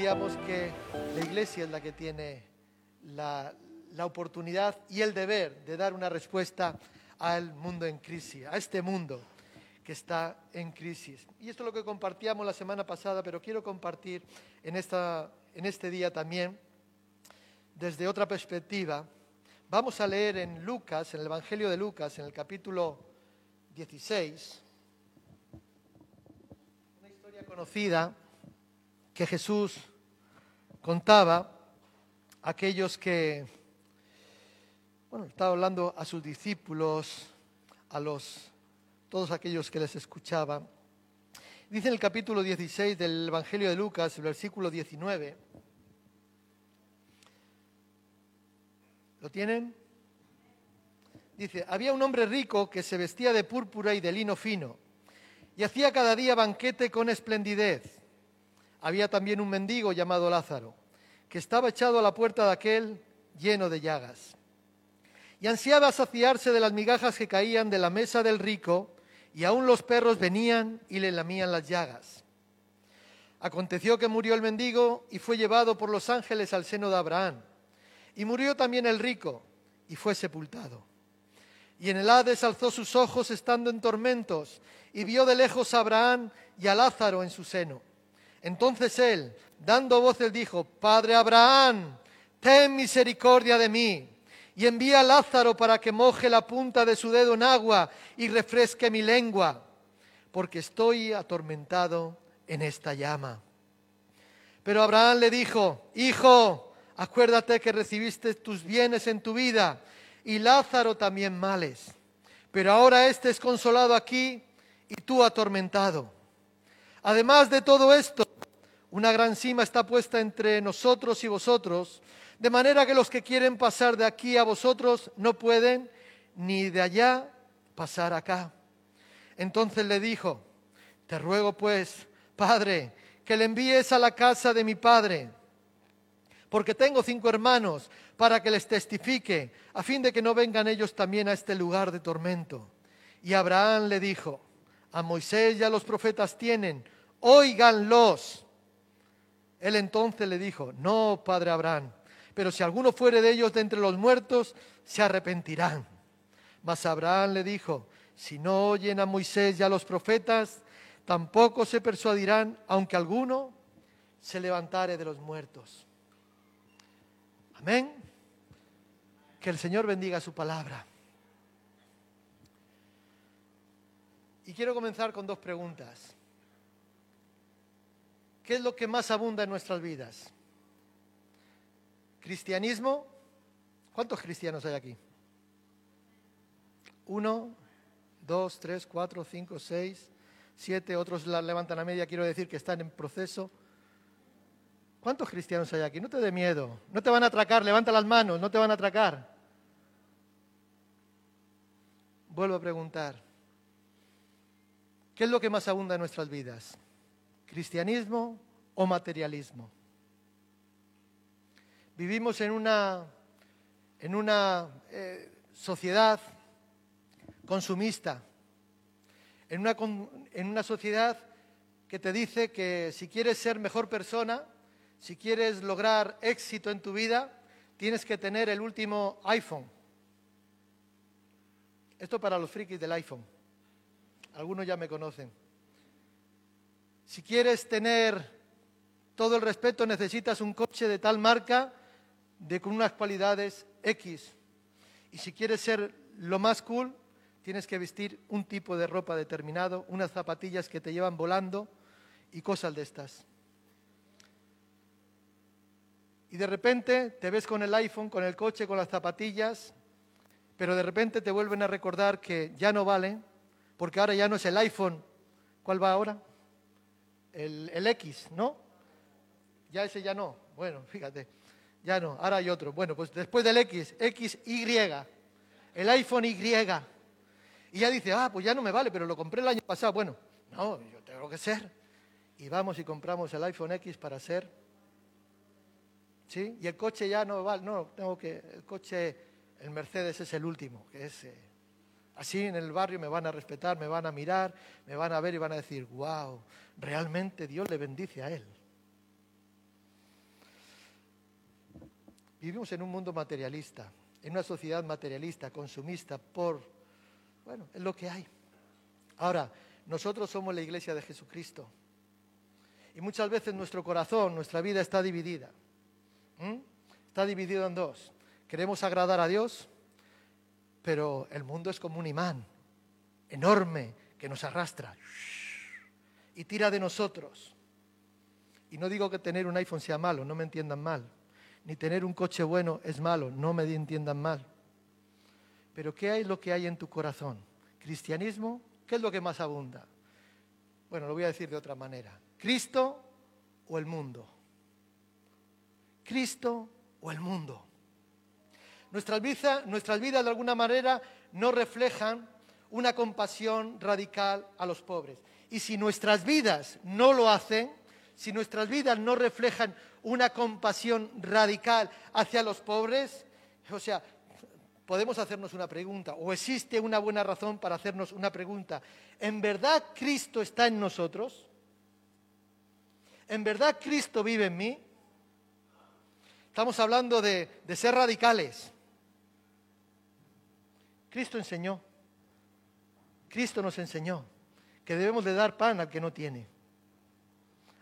decíamos que la iglesia es la que tiene la, la oportunidad y el deber de dar una respuesta al mundo en crisis, a este mundo que está en crisis. Y esto es lo que compartíamos la semana pasada, pero quiero compartir en, esta, en este día también desde otra perspectiva. Vamos a leer en Lucas, en el Evangelio de Lucas, en el capítulo 16, una historia conocida que Jesús contaba aquellos que, bueno, estaba hablando a sus discípulos, a los, todos aquellos que les escuchaban. Dice en el capítulo 16 del Evangelio de Lucas, el versículo 19, ¿lo tienen? Dice, había un hombre rico que se vestía de púrpura y de lino fino y hacía cada día banquete con esplendidez había también un mendigo llamado Lázaro, que estaba echado a la puerta de aquel lleno de llagas. Y ansiaba saciarse de las migajas que caían de la mesa del rico, y aún los perros venían y le lamían las llagas. Aconteció que murió el mendigo y fue llevado por los ángeles al seno de Abraham. Y murió también el rico y fue sepultado. Y en el Hades alzó sus ojos estando en tormentos y vio de lejos a Abraham y a Lázaro en su seno. Entonces él, dando voces, dijo, Padre Abraham, ten misericordia de mí y envía a Lázaro para que moje la punta de su dedo en agua y refresque mi lengua, porque estoy atormentado en esta llama. Pero Abraham le dijo, Hijo, acuérdate que recibiste tus bienes en tu vida y Lázaro también males. Pero ahora éste es consolado aquí y tú atormentado. Además de todo esto, una gran cima está puesta entre nosotros y vosotros, de manera que los que quieren pasar de aquí a vosotros no pueden, ni de allá pasar acá. Entonces le dijo, te ruego pues, Padre, que le envíes a la casa de mi Padre, porque tengo cinco hermanos, para que les testifique, a fin de que no vengan ellos también a este lugar de tormento. Y Abraham le dijo, a Moisés y a los profetas tienen, óiganlos. Él entonces le dijo, no, padre Abraham, pero si alguno fuere de ellos de entre los muertos, se arrepentirán. Mas Abraham le dijo, si no oyen a Moisés y a los profetas, tampoco se persuadirán, aunque alguno se levantare de los muertos. Amén. Que el Señor bendiga su palabra. Y quiero comenzar con dos preguntas. ¿Qué es lo que más abunda en nuestras vidas? ¿Cristianismo? ¿Cuántos cristianos hay aquí? Uno, dos, tres, cuatro, cinco, seis, siete, otros la levantan a media, quiero decir que están en proceso. ¿Cuántos cristianos hay aquí? No te dé miedo, no te van a atracar, levanta las manos, no te van a atracar. Vuelvo a preguntar, ¿Qué es lo que más abunda en nuestras vidas? ¿Cristianismo o materialismo? Vivimos en una, en una eh, sociedad consumista, en una, en una sociedad que te dice que si quieres ser mejor persona, si quieres lograr éxito en tu vida, tienes que tener el último iPhone. Esto para los frikis del iPhone. Algunos ya me conocen. Si quieres tener todo el respeto, necesitas un coche de tal marca, de con unas cualidades X. Y si quieres ser lo más cool, tienes que vestir un tipo de ropa determinado, unas zapatillas que te llevan volando y cosas de estas. Y de repente te ves con el iPhone, con el coche, con las zapatillas, pero de repente te vuelven a recordar que ya no valen porque ahora ya no es el iPhone. ¿Cuál va ahora? El, X, ¿no? Ya ese ya no. Bueno, fíjate, ya no. Ahora hay otro. Bueno, pues después del X, XY, el iPhone Y. Y ya dice, ah, pues ya no me vale, pero lo compré el año pasado. Bueno, no, yo tengo que ser. Y vamos y compramos el iPhone X para ser. ¿Sí? Y el coche ya no vale, no, tengo que, el coche, el Mercedes es el último, que es... Eh, Así en el barrio me van a respetar, me van a mirar, me van a ver y van a decir, wow, realmente Dios le bendice a él. Vivimos en un mundo materialista, en una sociedad materialista, consumista, por, bueno, es lo que hay. Ahora, nosotros somos la iglesia de Jesucristo. Y muchas veces nuestro corazón, nuestra vida está dividida. Está dividido en dos. Queremos agradar a Dios, pero el mundo es como un imán enorme que nos arrastra y tira de nosotros. Y no digo que tener un iPhone sea malo, no me entiendan mal. Ni tener un coche bueno es malo, no me entiendan mal. Pero ¿qué hay lo que hay en tu corazón? ¿Cristianismo? ¿Qué es lo que más abunda? Bueno, lo voy a decir de otra manera. ¿Cristo o el mundo? ¿Cristo o el mundo? Nuestras vidas, nuestras vidas de alguna manera no reflejan una compasión radical a los pobres. Y si nuestras vidas no lo hacen, si nuestras vidas no reflejan una compasión radical hacia los pobres, o sea, podemos hacernos una pregunta, o existe una buena razón para hacernos una pregunta. ¿En verdad Cristo está en nosotros? ¿En verdad Cristo vive en mí? Estamos hablando de, de ser radicales. Cristo enseñó, Cristo nos enseñó que debemos de dar pan al que no tiene.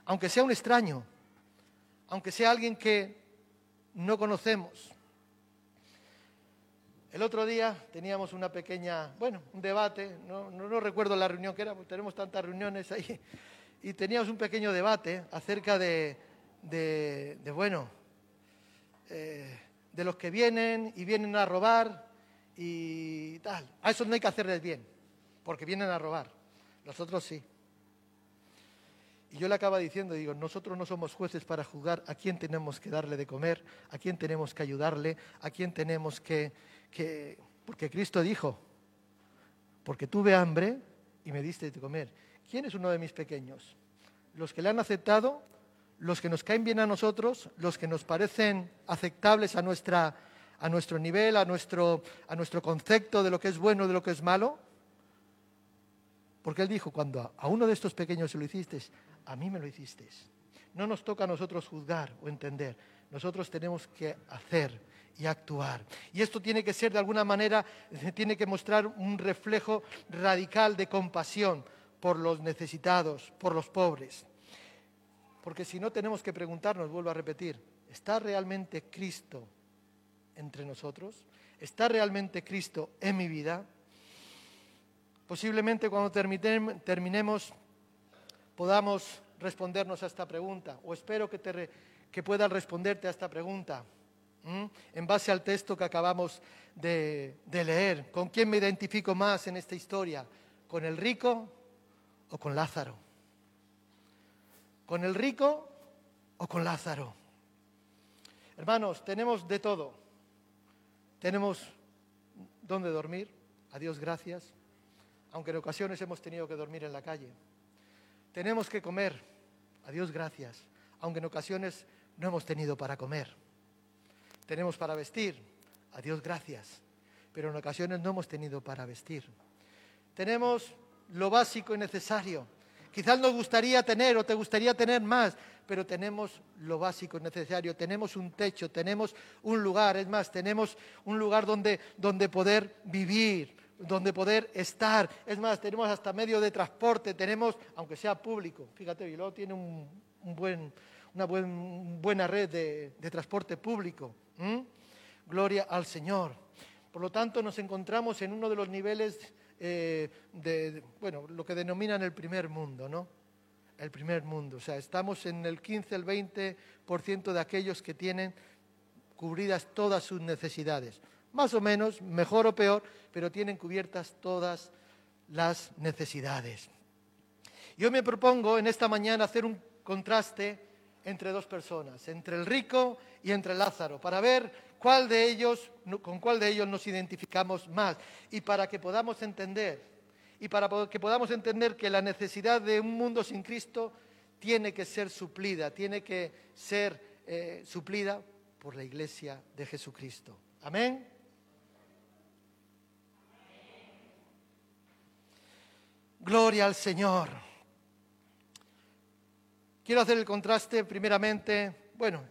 Aunque sea un extraño, aunque sea alguien que no conocemos. El otro día teníamos una pequeña, bueno, un debate, no, recuerdo la reunión que era, porque tenemos tantas reuniones ahí, y teníamos un pequeño debate acerca de, de, bueno, eh, de los que vienen y vienen a robar y tal. A eso no hay que hacerles bien, porque vienen a robar. Nosotros sí. Y yo le acaba diciendo, digo, nosotros no somos jueces para juzgar a quién tenemos que darle de comer, a quién tenemos que ayudarle, a quién tenemos que... que... Porque Cristo dijo, porque tuve hambre y me diste de comer. ¿Quién es uno de mis pequeños? Los que le han aceptado, los que nos caen bien a nosotros, los que nos parecen aceptables a, nuestra, a nuestro nivel, a nuestro, a nuestro concepto de lo que es bueno, de lo que es malo. Porque Él dijo, cuando a uno de estos pequeños se lo hiciste, a mí me lo hiciste. No nos toca a nosotros juzgar o entender. Nosotros tenemos que hacer y actuar. Y esto tiene que ser de alguna manera, tiene que mostrar un reflejo radical de compasión por los necesitados, por los pobres. Porque si no tenemos que preguntarnos, vuelvo a repetir, ¿está realmente Cristo entre nosotros? ¿Está realmente Cristo en mi vida? Posiblemente cuando terminemos podamos respondernos a esta pregunta, o espero que, te que puedas responderte a esta pregunta, en base al texto que acabamos de, de leer. ¿Con quién me identifico más en esta historia? ¿Con el rico o con Lázaro? ¿Con el rico o con Lázaro? Hermanos, tenemos de todo. Tenemos dónde dormir, a Dios gracias aunque en ocasiones hemos tenido que dormir en la calle. Tenemos que comer, a Dios gracias, aunque en ocasiones no hemos tenido para comer. Tenemos para vestir, a Dios gracias, pero en ocasiones no hemos tenido para vestir. Tenemos lo básico y necesario. Quizás nos gustaría tener o te gustaría tener más, pero tenemos lo básico y necesario. Tenemos un techo, tenemos un lugar, es más, tenemos un lugar donde, donde poder vivir, donde poder estar. Es más, tenemos hasta medio de transporte, tenemos, aunque sea público, fíjate, luego tiene una buena red de, transporte público. Gloria al Señor. Por lo tanto, nos encontramos en uno de los niveles eh, de, bueno, lo que denominan el primer mundo, ¿no? El primer mundo. O sea, estamos en el 15, el 20% de aquellos que tienen cubridas todas sus necesidades más o menos, mejor o peor, pero tienen cubiertas todas las necesidades. Yo me propongo en esta mañana hacer un contraste entre dos personas, entre el rico y entre Lázaro, para ver cuál de ellos, con cuál de ellos nos identificamos más y para que podamos entender y para que podamos entender que la necesidad de un mundo sin Cristo tiene que ser suplida, tiene que ser eh, suplida por la Iglesia de Jesucristo. Amén. Gloria al Señor. Quiero hacer el contraste primeramente, bueno,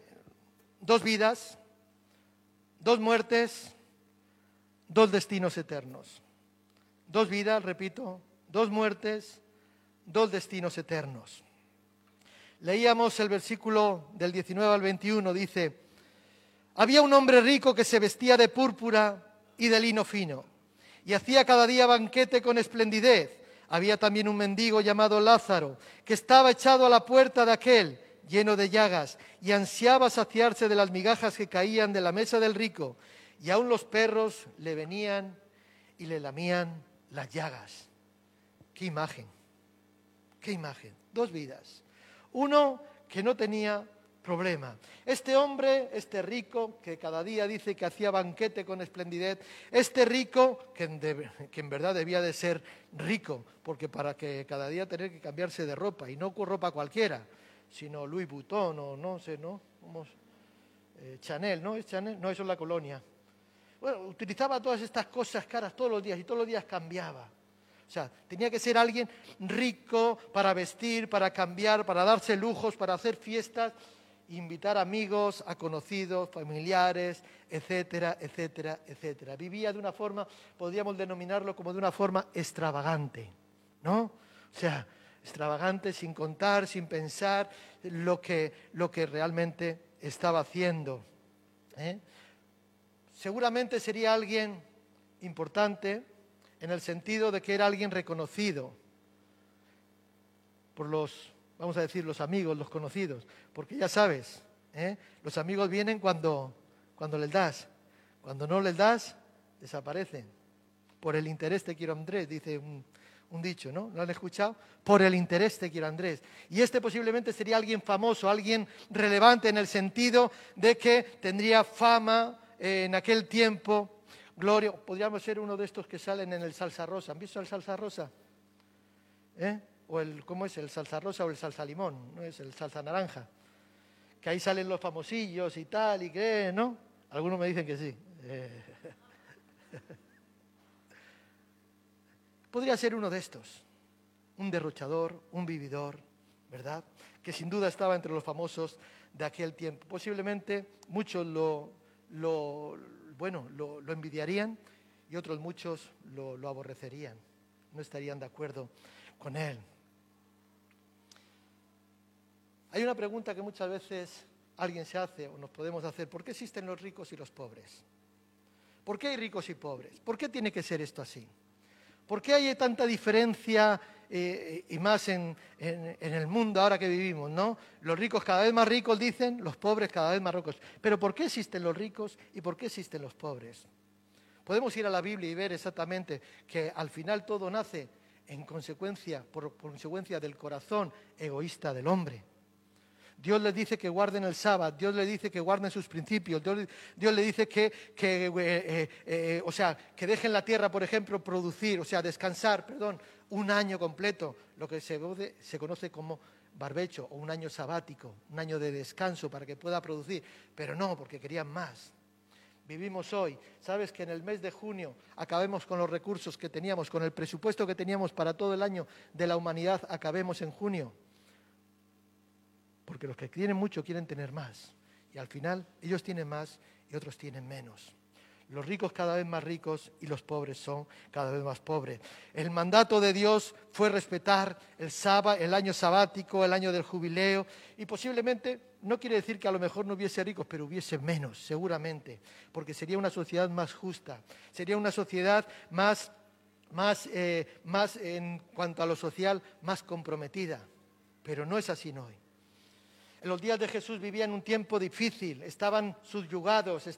dos vidas, dos muertes, dos destinos eternos. Dos vidas, repito, dos muertes, dos destinos eternos. Leíamos el versículo del 19 al 21, dice, había un hombre rico que se vestía de púrpura y de lino fino, y hacía cada día banquete con esplendidez. Había también un mendigo llamado Lázaro, que estaba echado a la puerta de aquel, lleno de llagas, y ansiaba saciarse de las migajas que caían de la mesa del rico, y aun los perros le venían y le lamían las llagas. Qué imagen, qué imagen. Dos vidas. Uno que no tenía problema. Este hombre, este rico, que cada día dice que hacía banquete con esplendidez, este rico, que en, verdad debía de ser rico, porque para que cada día tener que cambiarse de ropa, y no ropa cualquiera, sino Louis Vuitton o no sé, ¿no? Eh, Chanel, ¿no? ¿Es Chanel? No, eso es la colonia. Bueno, utilizaba todas estas cosas caras todos los días y todos los días cambiaba. O sea, tenía que ser alguien rico para vestir, para cambiar, para darse lujos, para hacer fiestas invitar amigos, a conocidos, familiares, etcétera, etcétera, etcétera. Vivía de una forma, podríamos denominarlo como de una forma extravagante, ¿no? O sea, extravagante sin contar, sin pensar lo que, lo que realmente estaba haciendo. ¿eh? Seguramente sería alguien importante en el sentido de que era alguien reconocido por los vamos a decir, los amigos, los conocidos, porque ya sabes, ¿eh? los amigos vienen cuando, cuando les das, cuando no les das, desaparecen. Por el interés te quiero Andrés, dice un, dicho, ¿no? ¿Lo han escuchado? Por el interés te quiero Andrés. Y este posiblemente sería alguien famoso, alguien relevante en el sentido de que tendría fama en aquel tiempo, gloria. Podríamos ser uno de estos que salen en el salsa rosa. ¿Han visto el salsa rosa? ¿Eh? O el, ¿cómo es? El salsa rosa o el salsa limón, ¿no? Es el salsa naranja. Que ahí salen los famosillos y tal, y que, ¿no? Algunos me dicen que sí. Eh. Podría ser uno de estos, un derrochador, un vividor, ¿verdad? Que sin duda estaba entre los famosos de aquel tiempo. Posiblemente muchos lo, lo bueno, lo, envidiarían y otros muchos lo aborrecerían, no estarían de acuerdo con él. Hay una pregunta que muchas veces alguien se hace o nos podemos hacer, ¿por qué existen los ricos y los pobres? ¿Por qué hay ricos y pobres? ¿Por qué tiene que ser esto así? ¿Por qué hay tanta diferencia eh, y más en, el mundo ahora que vivimos? ¿no? Los ricos cada vez más ricos dicen, los pobres cada vez más ricos. Pero ¿por qué existen los ricos y por qué existen los pobres? Podemos ir a la Biblia y ver exactamente que al final todo nace en consecuencia, por consecuencia del corazón egoísta del hombre. Dios les dice que guarden el sábado, Dios les dice que guarden sus principios, Dios, les dice que, eh, eh, eh, o sea, que dejen la tierra, por ejemplo, producir, o sea, descansar, perdón, un año completo, lo que se, se conoce como barbecho o un año sabático, un año de descanso para que pueda producir, pero no, porque querían más. Vivimos hoy. Sabes que en el mes de junio acabemos con los recursos que teníamos, con el presupuesto que teníamos para todo el año de la humanidad, acabemos en junio porque los que tienen mucho quieren tener más. Y al final ellos tienen más y otros tienen menos. Los ricos cada vez más ricos y los pobres son cada vez más pobres. El mandato de Dios fue respetar el, el año sabático, el año del jubileo, y posiblemente, no quiere decir que a lo mejor no hubiese ricos, pero hubiese menos, seguramente, porque sería una sociedad más justa, sería una sociedad más, más, eh, más en cuanto a lo social, más comprometida. Pero no es así hoy. En los días de Jesús vivían un tiempo difícil, estaban subyugados, eh,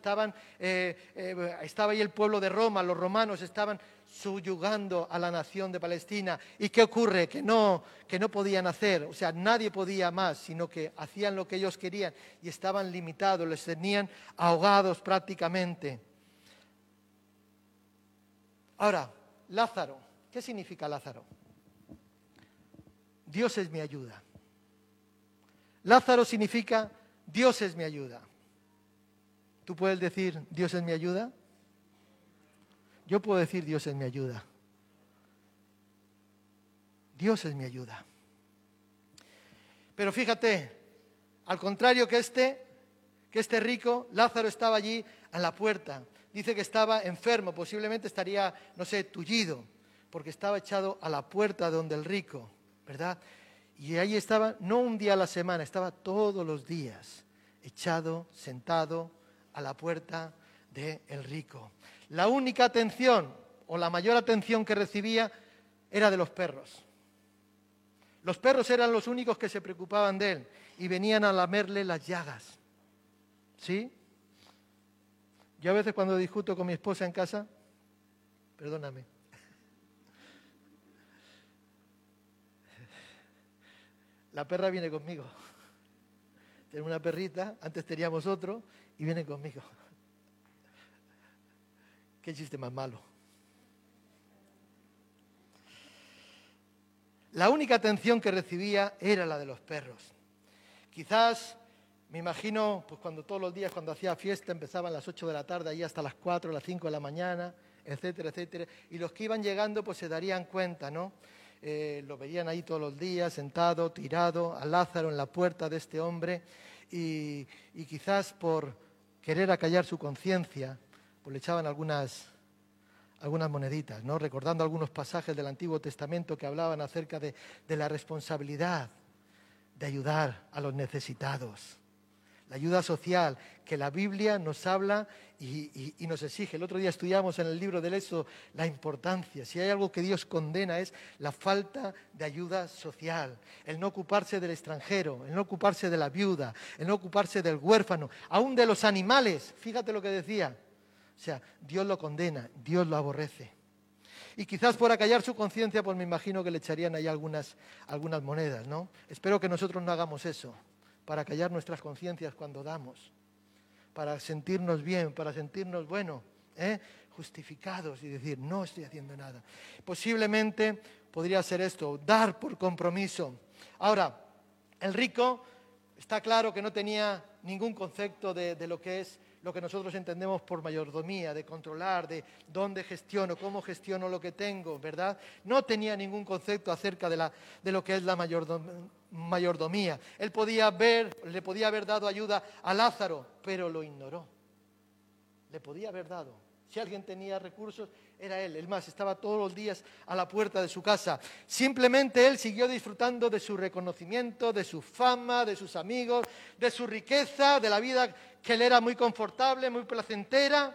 eh, estaba ahí el pueblo de Roma, los romanos estaban subyugando a la nación de Palestina. ¿Y qué ocurre? Que no, que no podían hacer, o sea, nadie podía más, sino que hacían lo que ellos querían y estaban limitados, les tenían ahogados prácticamente. Ahora, Lázaro, ¿qué significa Lázaro? Dios es mi ayuda. Lázaro significa Dios es mi ayuda. ¿Tú puedes decir Dios es mi ayuda? Yo puedo decir Dios es mi ayuda. Dios es mi ayuda. Pero fíjate, al contrario que este, que este rico, Lázaro estaba allí a la puerta. Dice que estaba enfermo, posiblemente estaría, no sé, tullido, porque estaba echado a la puerta donde el rico, ¿verdad? Y ahí estaba, no un día a la semana, estaba todos los días, echado, sentado a la puerta del el rico. La única atención o la mayor atención que recibía era de los perros. Los perros eran los únicos que se preocupaban de él y venían a lamerle las llagas. ¿Sí? Yo a veces cuando discuto con mi esposa en casa, perdóname, la perra viene conmigo. Tengo una perrita, antes teníamos otro, y viene conmigo. Qué chiste más malo. La única atención que recibía era la de los perros. Quizás, me imagino, pues cuando todos los días, cuando hacía fiesta, empezaban las 8 de la tarde, ahí hasta las 4, las 5 de la mañana, etcétera, etcétera. Y los que iban llegando, pues se darían cuenta, ¿no? Eh, lo veían ahí todos los días, sentado, tirado, a Lázaro en la puerta de este hombre, y, y quizás por querer acallar su conciencia, pues le echaban algunas algunas moneditas, ¿no? recordando algunos pasajes del Antiguo Testamento que hablaban acerca de, la responsabilidad de ayudar a los necesitados, la ayuda social, que la Biblia nos habla y, nos exige. El otro día estudiamos en el libro del Éxodo la importancia. Si hay algo que Dios condena es la falta de ayuda social, el no ocuparse del extranjero, el no ocuparse de la viuda, el no ocuparse del huérfano, aún de los animales. Fíjate lo que decía o sea, Dios lo condena, Dios lo aborrece. Y quizás por acallar su conciencia, pues me imagino que le echarían ahí algunas, algunas monedas, ¿no? Espero que nosotros no hagamos eso, para callar nuestras conciencias cuando damos, para sentirnos bien, para sentirnos, bueno, ¿eh? justificados y decir, no estoy haciendo nada. Posiblemente podría ser esto, dar por compromiso. Ahora, el rico está claro que no tenía ningún concepto de, de lo que es lo que nosotros entendemos por mayordomía, de controlar, de dónde gestiono, cómo gestiono lo que tengo, ¿verdad? No tenía ningún concepto acerca de, la, de lo que es la mayordomía. Él podía ver, le podía haber dado ayuda a Lázaro, pero lo ignoró. Le podía haber dado. Si alguien tenía recursos, era él. El más, estaba todos los días a la puerta de su casa. Simplemente él siguió disfrutando de su reconocimiento, de su fama, de sus amigos, de su riqueza, de la vida que él era muy confortable, muy placentera.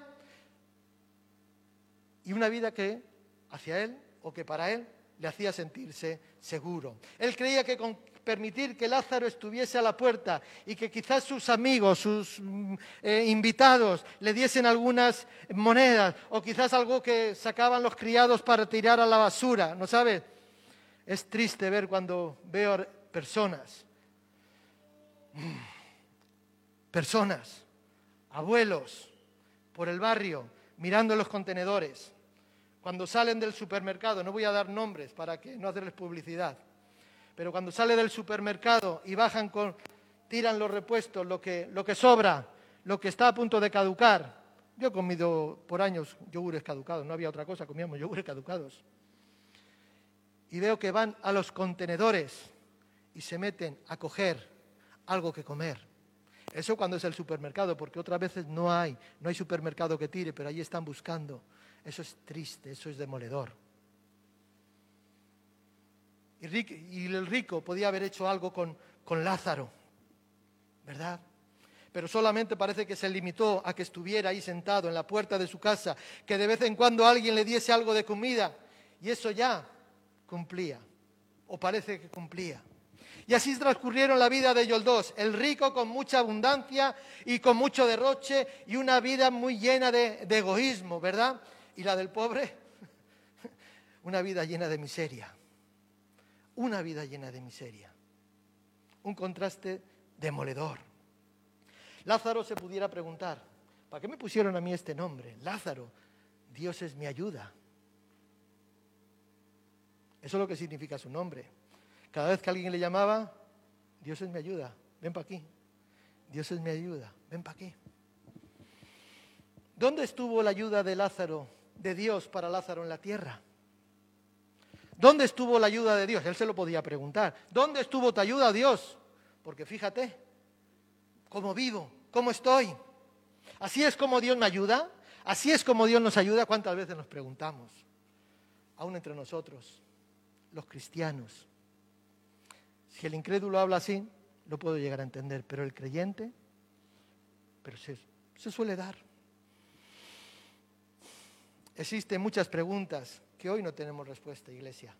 Y una vida que hacia él o que para él le hacía sentirse seguro. Él creía que con permitir que Lázaro estuviese a la puerta y que quizás sus amigos, sus mm, eh, invitados le diesen algunas monedas o quizás algo que sacaban los criados para tirar a la basura, ¿no sabes? Es triste ver cuando veo personas, mm, personas, abuelos por el barrio mirando los contenedores. Cuando salen del supermercado, no voy a dar nombres para que no hacerles publicidad, pero cuando sale del supermercado y bajan con, tiran los repuestos, lo que, lo que sobra, lo que está a punto de caducar. Yo he comido por años yogures caducados, no había otra cosa, comíamos yogures caducados. Y veo que van a los contenedores y se meten a coger algo que comer. Eso cuando es el supermercado, porque otras veces no hay, no hay supermercado que tire, pero ahí están buscando. Eso es triste, eso es demoledor. Y, el rico podía haber hecho algo con, con Lázaro, ¿verdad? Pero solamente parece que se limitó a que estuviera ahí sentado en la puerta de su casa, que de vez en cuando alguien le diese algo de comida, y eso ya cumplía, o parece que cumplía. Y así transcurrieron la vida de ellos dos, el rico con mucha abundancia y con mucho derroche y una vida muy llena de, de egoísmo, ¿verdad? Y la del pobre, una vida llena de miseria una vida llena de miseria. Un contraste demoledor. Lázaro se pudiera preguntar, ¿para qué me pusieron a mí este nombre? Lázaro, Dios es mi ayuda. Eso es lo que significa su nombre. Cada vez que alguien le llamaba, Dios es mi ayuda, ven para aquí. Dios es mi ayuda, ven para aquí. ¿Dónde estuvo la ayuda de Lázaro, de Dios para Lázaro en la tierra? ¿Dónde estuvo la ayuda de Dios? Él se lo podía preguntar. ¿Dónde estuvo tu ayuda, Dios? Porque fíjate, cómo vivo, cómo estoy. ¿Así es como Dios me ayuda? ¿Así es como Dios nos ayuda? ¿Cuántas veces nos preguntamos? Aún entre nosotros, los cristianos. Si el incrédulo habla así, lo puedo llegar a entender, pero el creyente, pero se, se suele dar. Existen muchas preguntas que hoy no tenemos respuesta, iglesia.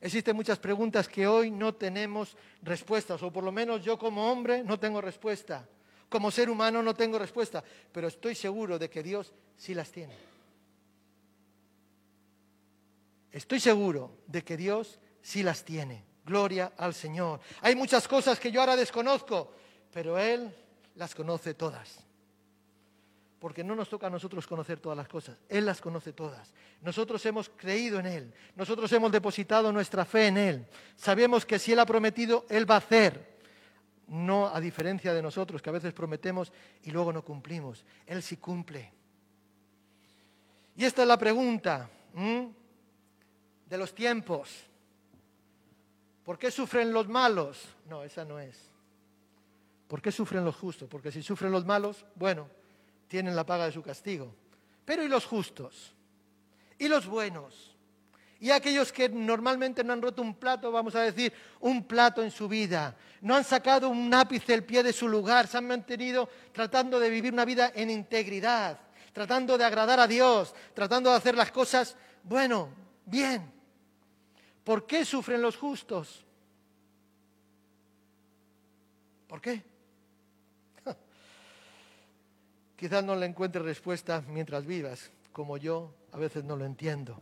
Existen muchas preguntas que hoy no tenemos respuestas, o por lo menos yo como hombre no tengo respuesta. Como ser humano no tengo respuesta, pero estoy seguro de que Dios sí las tiene. Estoy seguro de que Dios sí las tiene. Gloria al Señor. Hay muchas cosas que yo ahora desconozco, pero Él las conoce todas. Porque no nos toca a nosotros conocer todas las cosas, Él las conoce todas. Nosotros hemos creído en Él, nosotros hemos depositado nuestra fe en Él. Sabemos que si Él ha prometido, Él va a hacer. No a diferencia de nosotros, que a veces prometemos y luego no cumplimos. Él sí cumple. Y esta es la pregunta de los tiempos. ¿Por qué sufren los malos? No, esa no es. ¿Por qué sufren los justos? Porque si sufren los malos, bueno, tienen la paga de su castigo. Pero ¿y los justos? ¿Y los buenos? Y aquellos que normalmente no han roto un plato, vamos a decir, un plato en su vida, no han sacado un ápice del pie de su lugar, se han mantenido tratando de vivir una vida en integridad, tratando de agradar a Dios, tratando de hacer las cosas, bueno, bien. ¿Por qué sufren los justos? ¿Por qué? Quizás no le encuentre respuesta mientras vivas, como yo a veces no lo entiendo.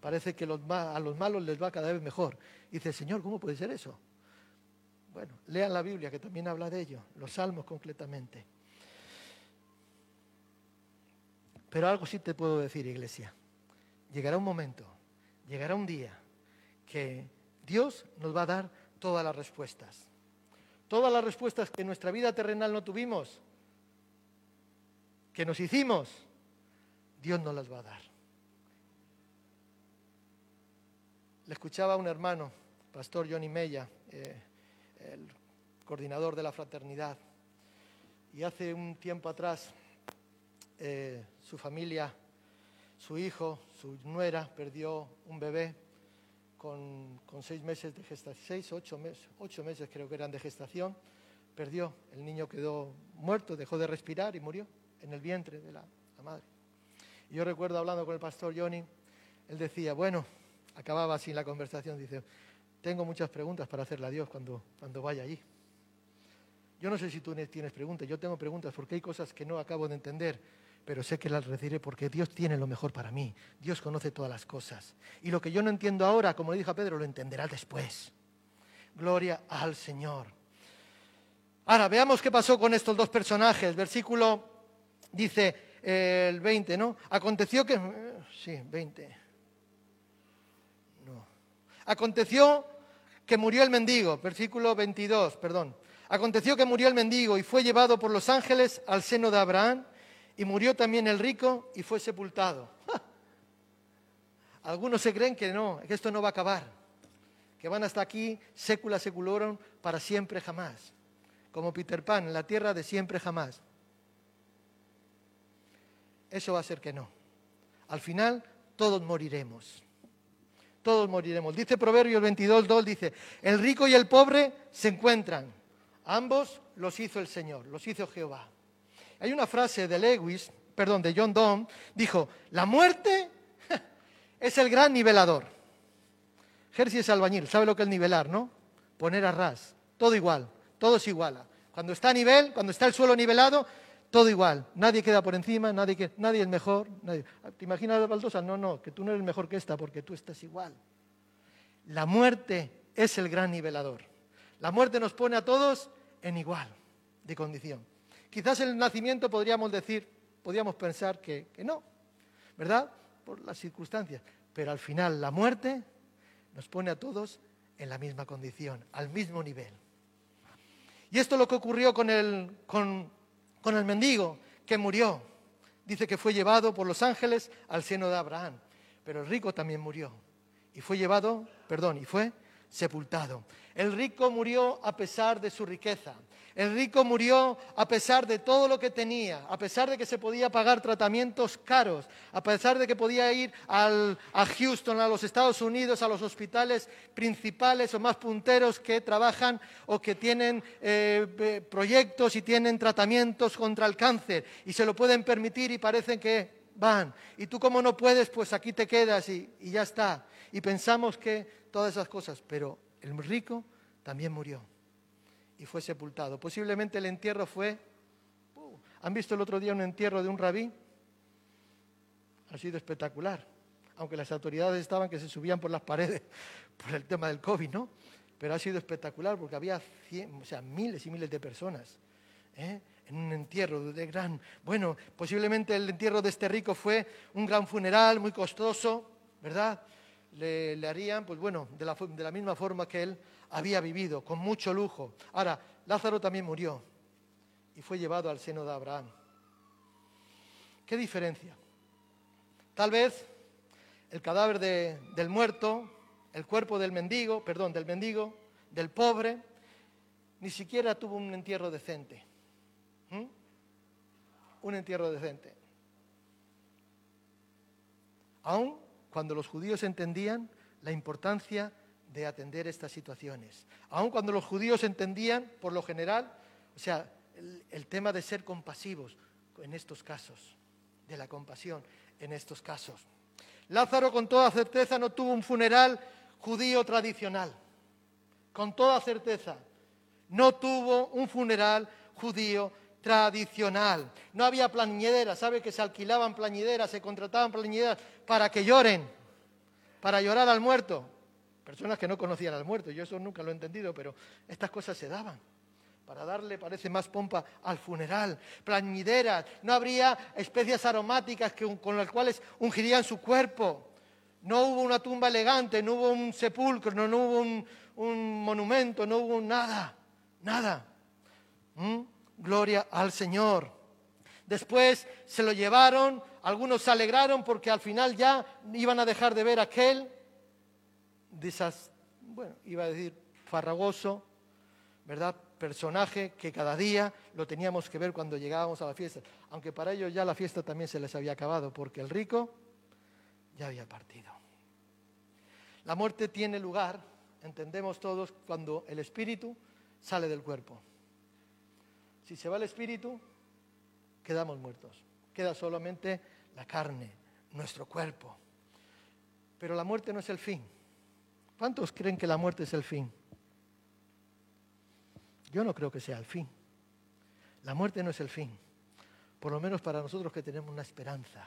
Parece que a los malos les va cada vez mejor. Y dice, Señor, ¿cómo puede ser eso? Bueno, lean la Biblia, que también habla de ello, los salmos concretamente. Pero algo sí te puedo decir, iglesia. Llegará un momento, llegará un día que Dios nos va a dar todas las respuestas. Todas las respuestas que en nuestra vida terrenal no tuvimos, que nos hicimos, Dios nos las va a dar. Le escuchaba a un hermano, pastor Johnny Mella, eh, el coordinador de la fraternidad, y hace un tiempo atrás eh, su familia, su hijo, su nuera, perdió un bebé con, seis meses de gestación, seis, ocho meses, ocho meses creo que eran de gestación, perdió, el niño quedó muerto, dejó de respirar y murió en el vientre de la, madre. Y yo recuerdo hablando con el pastor Johnny, él decía, bueno, acababa así la conversación, dice, tengo muchas preguntas para hacerle a Dios cuando, cuando vaya allí. Yo no sé si tú tienes preguntas, yo tengo preguntas porque hay cosas que no acabo de entender, pero sé que las recibiré porque Dios tiene lo mejor para mí. Dios conoce todas las cosas. Y lo que yo no entiendo ahora, como le dije a Pedro, lo entenderá después. Gloria al Señor. Ahora, veamos qué pasó con estos dos personajes. Versículo, dice el 20, ¿no? Aconteció que... Sí, 20. No. Aconteció que murió el mendigo, versículo 22, perdón. Aconteció que murió el mendigo y fue llevado por los ángeles al seno de Abraham y murió también el rico y fue sepultado. Algunos se creen que no, que esto no va a acabar, que van hasta aquí, sécula seculorum, para siempre jamás, como Peter Pan, en la tierra de siempre jamás. Eso va a ser que no. Al final, todos moriremos. Todos moriremos. Dice Proverbios 22, 2, dice, el rico y el pobre se encuentran. Ambos los hizo el Señor, los hizo Jehová. Hay una frase de Lewis, perdón, de John Donne, dijo, la muerte es el gran nivelador. Jersey es albañil, sabe lo que es nivelar, ¿no? Poner a ras, todo igual, todo se iguala. Cuando está a nivel, cuando está el suelo nivelado, todo igual. Nadie queda por encima, nadie, es mejor. Nadie. ¿Te imaginas la baldosa? No, no, que tú no eres mejor que esta porque tú estás igual. La muerte es el gran nivelador. La muerte nos pone a todos en igual de condición. Quizás el nacimiento podríamos decir, podríamos pensar que, no, ¿verdad? Por las circunstancias. Pero al final la muerte nos pone a todos en la misma condición, al mismo nivel. Y esto es lo que ocurrió con el, con, con el mendigo que murió. Dice que fue llevado por los ángeles al seno de Abraham. Pero el rico también murió. Y fue llevado, perdón, y fue sepultado. El rico murió a pesar de su riqueza. El rico murió a pesar de todo lo que tenía, a pesar de que se podía pagar tratamientos caros, a pesar de que podía ir a Houston, a los Estados Unidos, a los hospitales principales o más punteros que trabajan o que tienen eh, proyectos y tienen tratamientos contra el cáncer y se lo pueden permitir y parecen que van. Y tú como no puedes, pues aquí te quedas y ya está. Y pensamos que todas esas cosas, pero el rico también murió y fue sepultado. Posiblemente el entierro fue... ¿Han visto el otro día un entierro de un rabí? Ha sido espectacular, aunque las autoridades estaban que se subían por las paredes por el tema del COVID, ¿no? Pero ha sido espectacular porque había o sea, miles y miles de personas ¿eh? en un entierro de gran... Bueno, posiblemente el entierro de este rico fue un gran funeral muy costoso, ¿verdad? Le, harían, pues bueno, de la, de la misma forma que él había vivido con mucho lujo. Ahora, Lázaro también murió y fue llevado al seno de Abraham. ¿Qué diferencia? Tal vez el cadáver del muerto, el cuerpo del mendigo, perdón, del mendigo, del pobre, ni siquiera tuvo un entierro decente. ¿Mm? Un entierro decente. Aun cuando los judíos entendían la importancia de atender estas situaciones. Aun cuando los judíos entendían, por lo general, o sea, el, tema de ser compasivos en estos casos, de la compasión en estos casos. Lázaro con toda certeza no tuvo un funeral judío tradicional, con toda certeza. No tuvo un funeral judío tradicional. No había plañideras, ¿sabe que se alquilaban plañideras, se contrataban plañideras para que lloren, para llorar al muerto? Personas que no conocían al muerto, yo eso nunca lo he entendido, pero estas cosas se daban para darle, parece, más pompa al funeral. Plañideras, no habría especias aromáticas con las cuales ungirían su cuerpo. No hubo una tumba elegante, no hubo un sepulcro, no, hubo un, monumento, no hubo nada, nada. ¿Mm? Gloria al Señor. Después se lo llevaron, algunos se alegraron porque al final ya iban a dejar de ver aquel bueno, iba a decir farragoso, ¿verdad? Personaje que cada día lo teníamos que ver cuando llegábamos a la fiesta, aunque para ellos ya la fiesta también se les había acabado, porque el rico ya había partido. La muerte tiene lugar, entendemos todos, cuando el espíritu sale del cuerpo. Si se va el espíritu, quedamos muertos. Queda solamente la carne, nuestro cuerpo. Pero la muerte no es el fin. ¿Cuántos creen que la muerte es el fin? Yo no creo que sea el fin. La muerte no es el fin. Por lo menos para nosotros que tenemos una esperanza.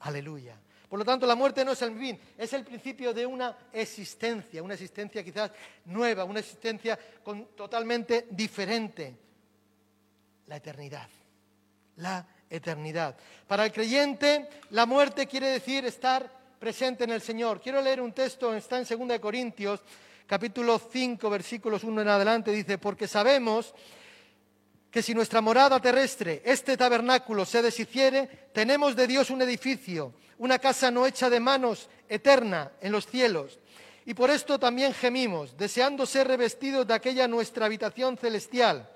Aleluya. Por lo tanto, la muerte no es el fin, es el principio de una existencia, una existencia quizás nueva, una existencia totalmente diferente. La eternidad. La eternidad. Para el creyente, la muerte quiere decir estar presente en el Señor. Quiero leer un texto, está en 2 Corintios, capítulo 5, versículos 1 en adelante, dice, porque sabemos que si nuestra morada terrestre, este tabernáculo, se deshiciere, tenemos de Dios un edificio, una casa no hecha de manos, eterna, en los cielos. Y por esto también gemimos, deseando ser revestidos de aquella nuestra habitación celestial,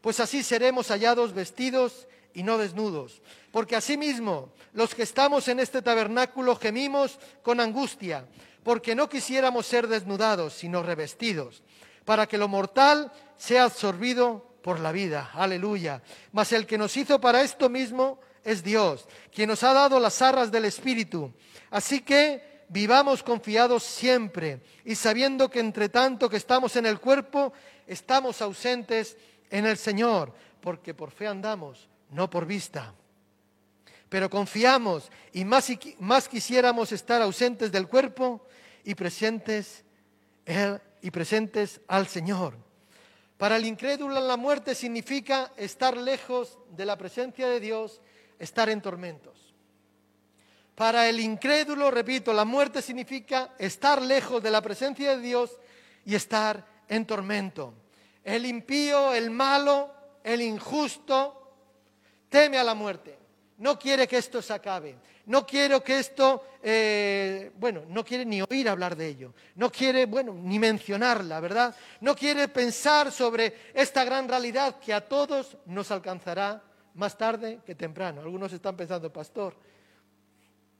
pues así seremos hallados vestidos y no desnudos. Porque asimismo los que estamos en este tabernáculo gemimos con angustia, porque no quisiéramos ser desnudados, sino revestidos, para que lo mortal sea absorbido por la vida. Aleluya. Mas el que nos hizo para esto mismo es Dios, quien nos ha dado las arras del Espíritu. Así que vivamos confiados siempre y sabiendo que entre tanto que estamos en el cuerpo, estamos ausentes en el Señor, porque por fe andamos no por vista. Pero confiamos y más, más quisiéramos estar ausentes del cuerpo y presentes, y presentes al Señor. Para el incrédulo la muerte significa estar lejos de la presencia de Dios, estar en tormentos. Para el incrédulo, repito, la muerte significa estar lejos de la presencia de Dios y estar en tormento. El impío, el malo, el injusto, teme a la muerte, no quiere que esto se acabe. no quiero que esto, eh, bueno, no quiere ni oír hablar de ello, no quiere, bueno, ni mencionarla, ¿verdad? No quiere pensar sobre esta gran realidad que a todos nos alcanzará más tarde que temprano. Algunos están pensando, pastor,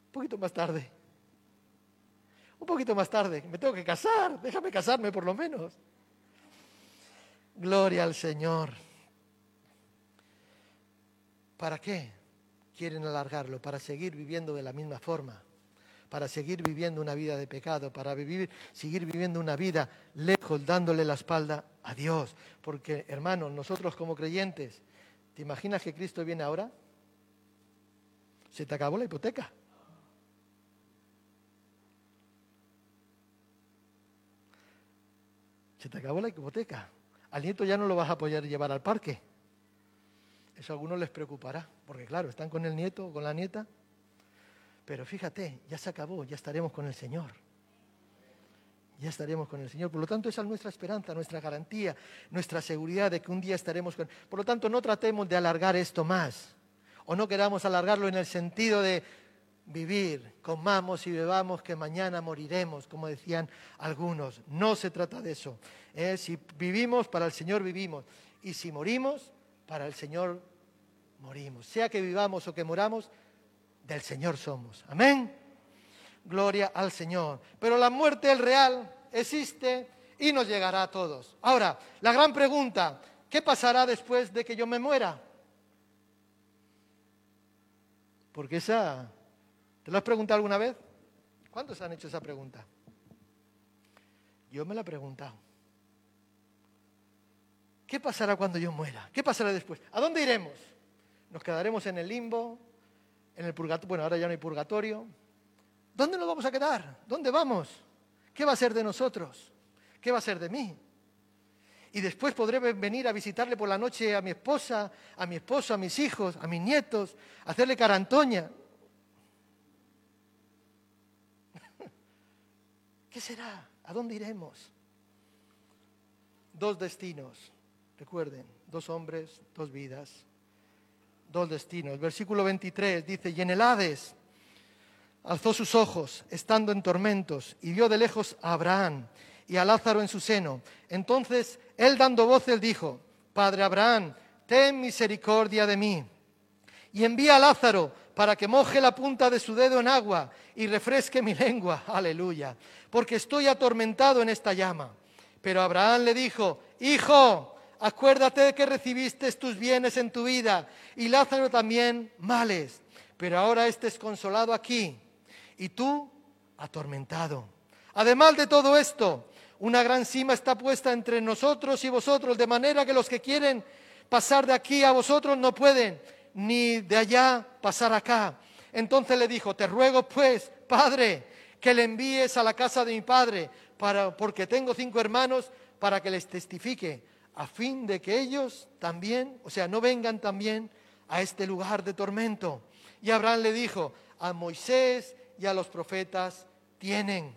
un poquito más tarde, un poquito más tarde, me tengo que casar, déjame casarme por lo menos. Gloria al Señor. ¿Para qué quieren alargarlo? Para seguir viviendo de la misma forma, para seguir viviendo una vida de pecado, para vivir, seguir viviendo una vida lejos, dándole la espalda a Dios. Porque, hermanos, nosotros como creyentes, ¿te imaginas que Cristo viene ahora? Se te acabó la hipoteca. Se te acabó la hipoteca. Al nieto ya no lo vas a poder llevar al parque. Eso a algunos les preocupará, porque claro, están con el nieto o con la nieta. Pero fíjate, ya se acabó, ya estaremos con el Señor. Ya estaremos con el Señor. Por lo tanto, esa es nuestra esperanza, nuestra garantía, nuestra seguridad de que un día estaremos con Por lo tanto, no tratemos de alargar esto más. O no queramos alargarlo en el sentido de vivir, comamos y bebamos, que mañana moriremos, como decían algunos. No se trata de eso. Si vivimos, para el Señor vivimos. Y si morimos, para el Señor morimos. Sea que vivamos o que moramos, del Señor somos. Amén. Gloria al Señor. Pero la muerte, el real, existe y nos llegará a todos. Ahora, la gran pregunta, ¿qué pasará después de que yo me muera? Porque esa ¿Te lo has preguntado alguna vez? ¿Cuántos han hecho esa pregunta? Yo me la he preguntado. ¿Qué pasará cuando yo muera? ¿Qué pasará después? ¿A dónde iremos? ¿Nos quedaremos en el limbo? ¿En el purgatorio? Bueno, ahora ya no hay purgatorio. ¿Dónde nos vamos a quedar? ¿Dónde vamos? ¿Qué va a ser de nosotros? ¿Qué va a ser de mí? Y después podré venir a visitarle por la noche a mi esposa, a mi esposo, a mis hijos, a mis nietos, hacerle carantoña. ¿Qué será? ¿A dónde iremos? Dos destinos, recuerden, dos hombres, dos vidas, dos destinos. Versículo 23 dice, y en el Hades alzó sus ojos, estando en tormentos, y vio de lejos a Abraham y a Lázaro en su seno. Entonces él dando voces dijo, Padre Abraham, ten misericordia de mí, y envía a Lázaro para que moje la punta de su dedo en agua y refresque mi lengua. Aleluya. Porque estoy atormentado en esta llama. Pero Abraham le dijo, Hijo, acuérdate de que recibiste tus bienes en tu vida y Lázaro también males. Pero ahora estés consolado aquí y tú atormentado. Además de todo esto, una gran cima está puesta entre nosotros y vosotros, de manera que los que quieren pasar de aquí a vosotros no pueden ni de allá pasar acá. Entonces le dijo, te ruego pues, Padre, que le envíes a la casa de mi Padre, para, porque tengo cinco hermanos, para que les testifique, a fin de que ellos también, o sea, no vengan también a este lugar de tormento. Y Abraham le dijo, a Moisés y a los profetas tienen.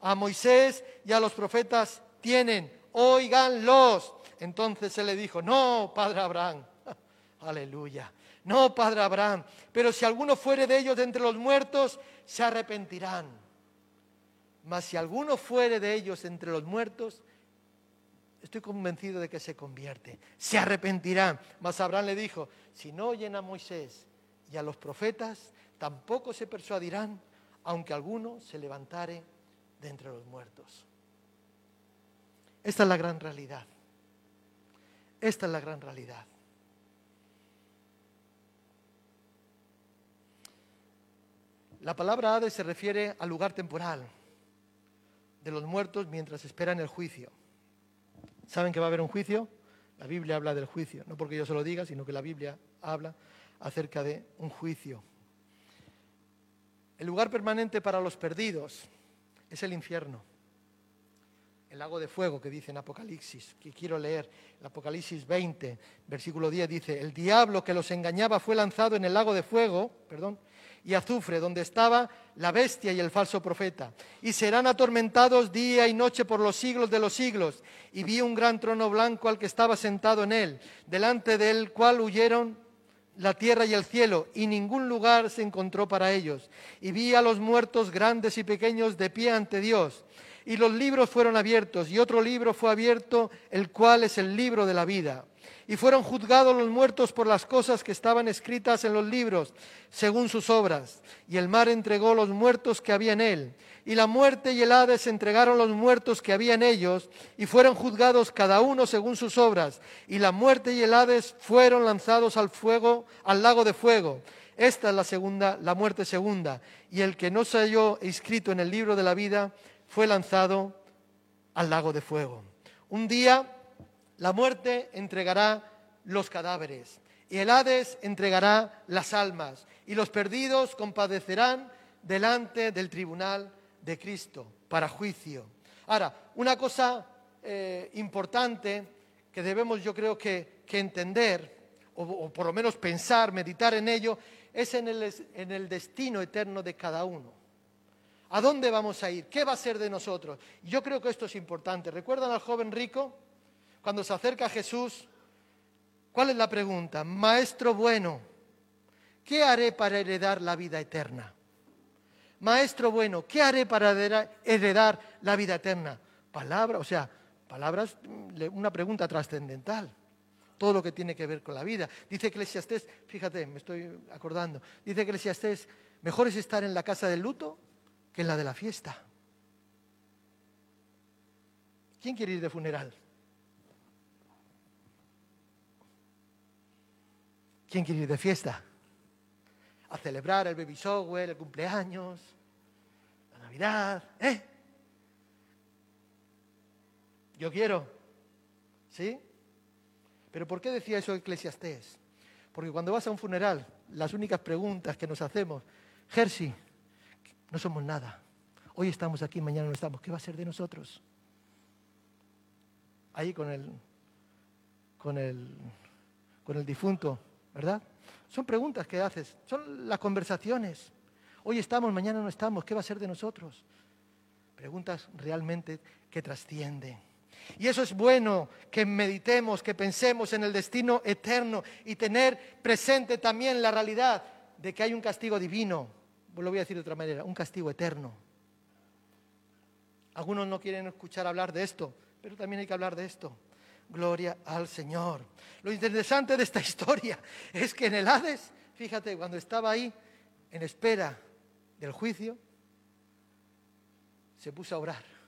A Moisés y a los profetas tienen, oiganlos. Entonces se le dijo, no, padre Abraham, Aleluya. No, Padre Abraham, pero si alguno fuere de ellos entre los muertos, se arrepentirán. Mas si alguno fuere de ellos entre los muertos, estoy convencido de que se convierte. Se arrepentirán. Mas Abraham le dijo, si no oyen a Moisés y a los profetas, tampoco se persuadirán, aunque alguno se levantare de entre los muertos. Esta es la gran realidad. Esta es la gran realidad. La palabra Hades se refiere al lugar temporal de los muertos mientras esperan el juicio. ¿Saben que va a haber un juicio? La Biblia habla del juicio, no porque yo se lo diga, sino que la Biblia habla acerca de un juicio. El lugar permanente para los perdidos es el infierno. El lago de fuego que dice en Apocalipsis, que quiero leer, en Apocalipsis 20, versículo 10 dice, el diablo que los engañaba fue lanzado en el lago de fuego, perdón, y azufre, donde estaba la bestia y el falso profeta. Y serán atormentados día y noche por los siglos de los siglos. Y vi un gran trono blanco al que estaba sentado en él, delante del cual huyeron la tierra y el cielo, y ningún lugar se encontró para ellos. Y vi a los muertos grandes y pequeños de pie ante Dios. Y los libros fueron abiertos, y otro libro fue abierto, el cual es el libro de la vida. Y fueron juzgados los muertos por las cosas que estaban escritas en los libros, según sus obras. Y el mar entregó los muertos que había en él y la muerte y el Hades entregaron los muertos que había en ellos, y fueron juzgados cada uno según sus obras, y la muerte y el Hades fueron lanzados al fuego, al lago de fuego. Esta es la segunda, la muerte segunda, y el que no se halló inscrito en el libro de la vida fue lanzado al lago de fuego. Un día la muerte entregará los cadáveres, y el Hades entregará las almas, y los perdidos compadecerán delante del tribunal de Cristo para juicio. Ahora, una cosa eh, importante que debemos yo creo que, entender, o, por lo menos pensar, meditar en ello, es en el, en el destino eterno de cada uno. ¿A dónde vamos a ir? ¿Qué va a ser de nosotros? Yo creo que esto es importante. ¿Recuerdan al joven rico? Cuando se acerca a Jesús, ¿cuál es la pregunta? Maestro bueno, ¿qué haré para heredar la vida eterna? Maestro bueno, ¿qué haré para heredar la vida eterna? Palabra, o sea, palabras, una pregunta trascendental. Todo lo que tiene que ver con la vida. Dice Eclesiastés, fíjate, me estoy acordando, dice Eclesiastés, mejor es estar en la casa del luto que en la de la fiesta. ¿Quién quiere ir de funeral? ¿Quién quiere ir de fiesta? a celebrar el baby shower, el cumpleaños, la Navidad, ¿eh? Yo quiero, ¿sí? Pero ¿por qué decía eso Eclesiastés? Porque cuando vas a un funeral, las únicas preguntas que nos hacemos, Jersey, no somos nada. Hoy estamos aquí, mañana no estamos. ¿Qué va a ser de nosotros? Ahí con el, con el, con el difunto, ¿verdad? Son preguntas que haces, son las conversaciones. Hoy estamos, mañana no estamos, ¿qué va a ser de nosotros? Preguntas realmente que trascienden. Y eso es bueno que meditemos, que pensemos en el destino eterno y tener presente también la realidad de que hay un castigo divino. Lo voy a decir de otra manera, un castigo eterno. Algunos no quieren escuchar hablar de esto, pero también hay que hablar de esto. Gloria al Señor. Lo interesante de esta historia es que en el Hades, fíjate, cuando estaba ahí en espera del juicio, se puso a orar.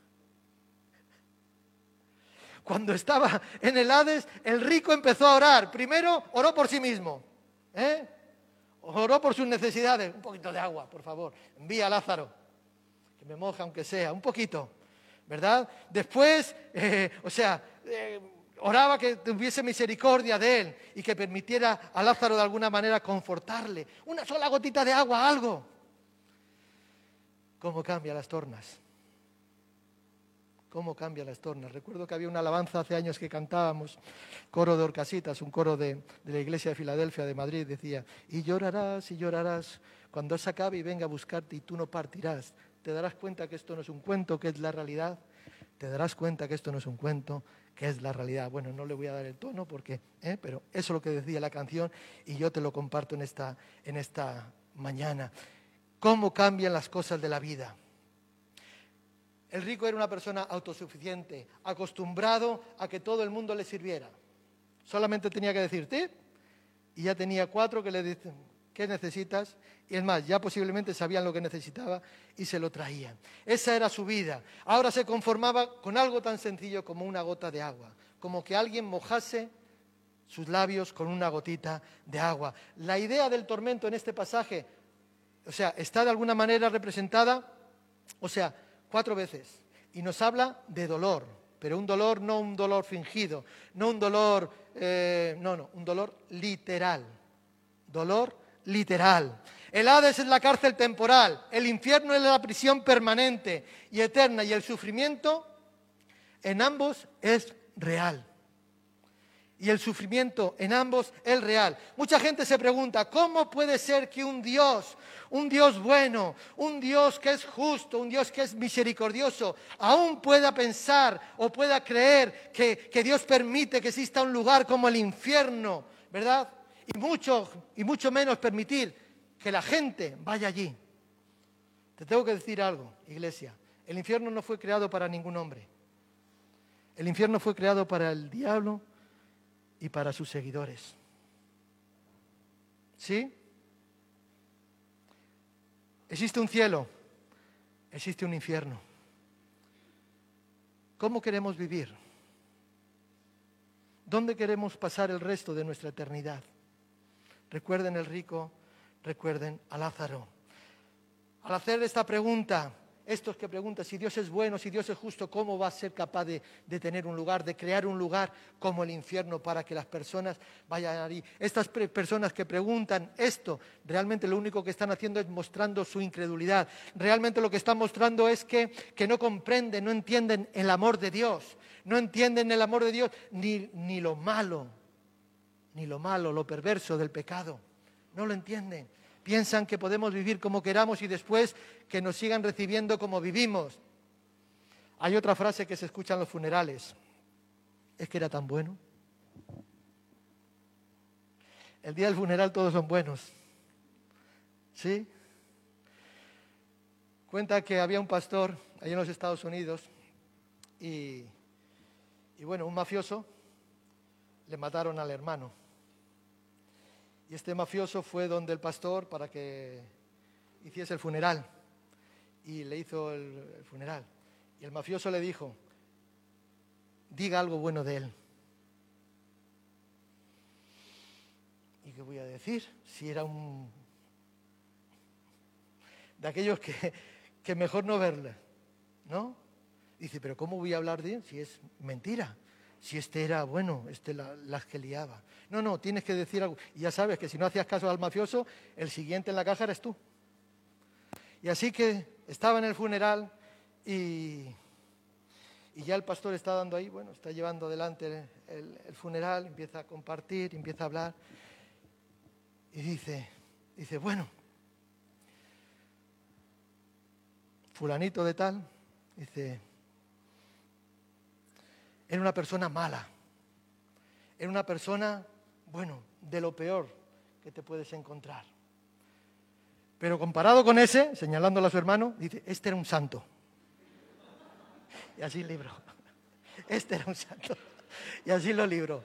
Cuando estaba en el Hades, el rico empezó a orar. Primero oró por sí mismo. ¿eh? Oró por sus necesidades. Un poquito de agua, por favor. Envía a Lázaro. Que me moja aunque sea. Un poquito. ¿Verdad? Después, eh, o sea, eh, oraba que tuviese misericordia de él y que permitiera a Lázaro de alguna manera confortarle. Una sola gotita de agua, algo. ¿Cómo cambia las tornas? ¿Cómo cambia las tornas? Recuerdo que había una alabanza hace años que cantábamos, coro de Orcasitas, un coro de, de la iglesia de Filadelfia de Madrid, decía, y llorarás y llorarás cuando se acabe y venga a buscarte y tú no partirás. Te darás cuenta que esto no es un cuento, que es la realidad. Te darás cuenta que esto no es un cuento, es la realidad. Bueno, no le voy a dar el tono porque, ¿eh? pero eso es lo que decía la canción y yo te lo comparto en esta, en esta mañana. ¿Cómo cambian las cosas de la vida? El rico era una persona autosuficiente, acostumbrado a que todo el mundo le sirviera. Solamente tenía que decirte y ya tenía cuatro que le dicen, ¿qué necesitas? Y es más, ya posiblemente sabían lo que necesitaba y se lo traían. Esa era su vida. Ahora se conformaba con algo tan sencillo como una gota de agua, como que alguien mojase sus labios con una gotita de agua. La idea del tormento en este pasaje, o sea, está de alguna manera representada, o sea, cuatro veces. Y nos habla de dolor, pero un dolor no un dolor fingido, no un dolor, eh, no, no, un dolor literal. Dolor literal. El Hades es la cárcel temporal, el infierno es la prisión permanente y eterna y el sufrimiento en ambos es real. Y el sufrimiento en ambos es real. Mucha gente se pregunta, ¿cómo puede ser que un Dios, un Dios bueno, un Dios que es justo, un Dios que es misericordioso, aún pueda pensar o pueda creer que, que Dios permite que exista un lugar como el infierno, ¿verdad? y mucho, y mucho menos permitir que la gente vaya allí. Te tengo que decir algo, iglesia. El infierno no fue creado para ningún hombre. El infierno fue creado para el diablo y para sus seguidores. ¿Sí? Existe un cielo, existe un infierno. ¿Cómo queremos vivir? ¿Dónde queremos pasar el resto de nuestra eternidad? Recuerden el rico, recuerden a Lázaro. Al hacer esta pregunta, estos que preguntan si Dios es bueno, si Dios es justo, ¿cómo va a ser capaz de, tener un lugar, de crear un lugar como el infierno para que las personas vayan ahí? Estas personas que preguntan esto, realmente lo único que están haciendo es mostrando su incredulidad. Realmente lo que están mostrando es que, que no comprenden, no entienden el amor de Dios, no entienden el amor de Dios ni, ni lo malo, ni lo malo, lo perverso del pecado. No lo entienden piensan que podemos vivir como queramos y después que nos sigan recibiendo como vivimos. Hay otra frase que se escucha en los funerales. Es que era tan bueno. El día del funeral todos son buenos. ¿Sí? Cuenta que había un pastor allá en los Estados Unidos y, y bueno, un mafioso le mataron al hermano. Y este mafioso fue donde el pastor para que hiciese el funeral. Y le hizo el, funeral. Y el mafioso le dijo, diga algo bueno de él. ¿Y qué voy a decir? Si era un... de aquellos que, que mejor no verle, ¿no? Dice, pero ¿cómo voy a hablar de él si es mentira? Si este era bueno, este las que liaba. No, no, tienes que decir algo. Y ya sabes que si no hacías caso al mafioso, el siguiente en la caja eres tú. Y así que estaba en el funeral y, y ya el pastor está dando ahí, bueno, está llevando adelante el, el, funeral, empieza a compartir, empieza a hablar. Y dice, dice, bueno, fulanito de tal, dice, era una persona mala. Era una persona, bueno, de lo peor que te puedes encontrar. Pero comparado con ese, señalándole a su hermano, dice, este era un santo. Y así libro. Este era un santo. Y así lo libro.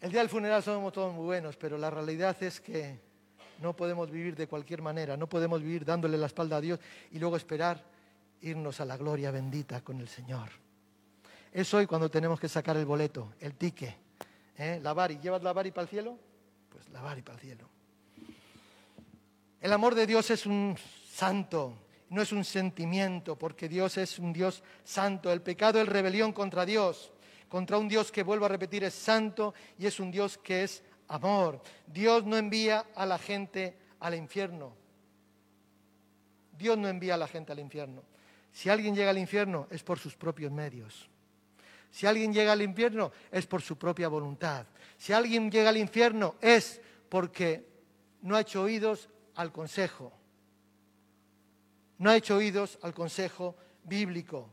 El día del funeral somos todos muy buenos, pero la realidad es que no podemos vivir de cualquier manera, no podemos vivir dándole la espalda a Dios y luego esperar irnos a la gloria bendita con el Señor. Es hoy cuando tenemos que sacar el boleto, el tique. ¿eh? La bari, ¿llevas la bari para el cielo? Pues la bari para el cielo. El amor de Dios es un santo, no es un sentimiento, porque Dios es un Dios santo. El pecado es rebelión contra Dios, contra un Dios que, vuelvo a repetir, es santo y es un Dios que es amor. Dios no envía a la gente al infierno. Dios no envía a la gente al infierno. Si alguien llega al infierno es por sus propios medios. Si alguien llega al infierno es por su propia voluntad. Si alguien llega al infierno es porque no ha hecho oídos al consejo. No ha hecho oídos al consejo bíblico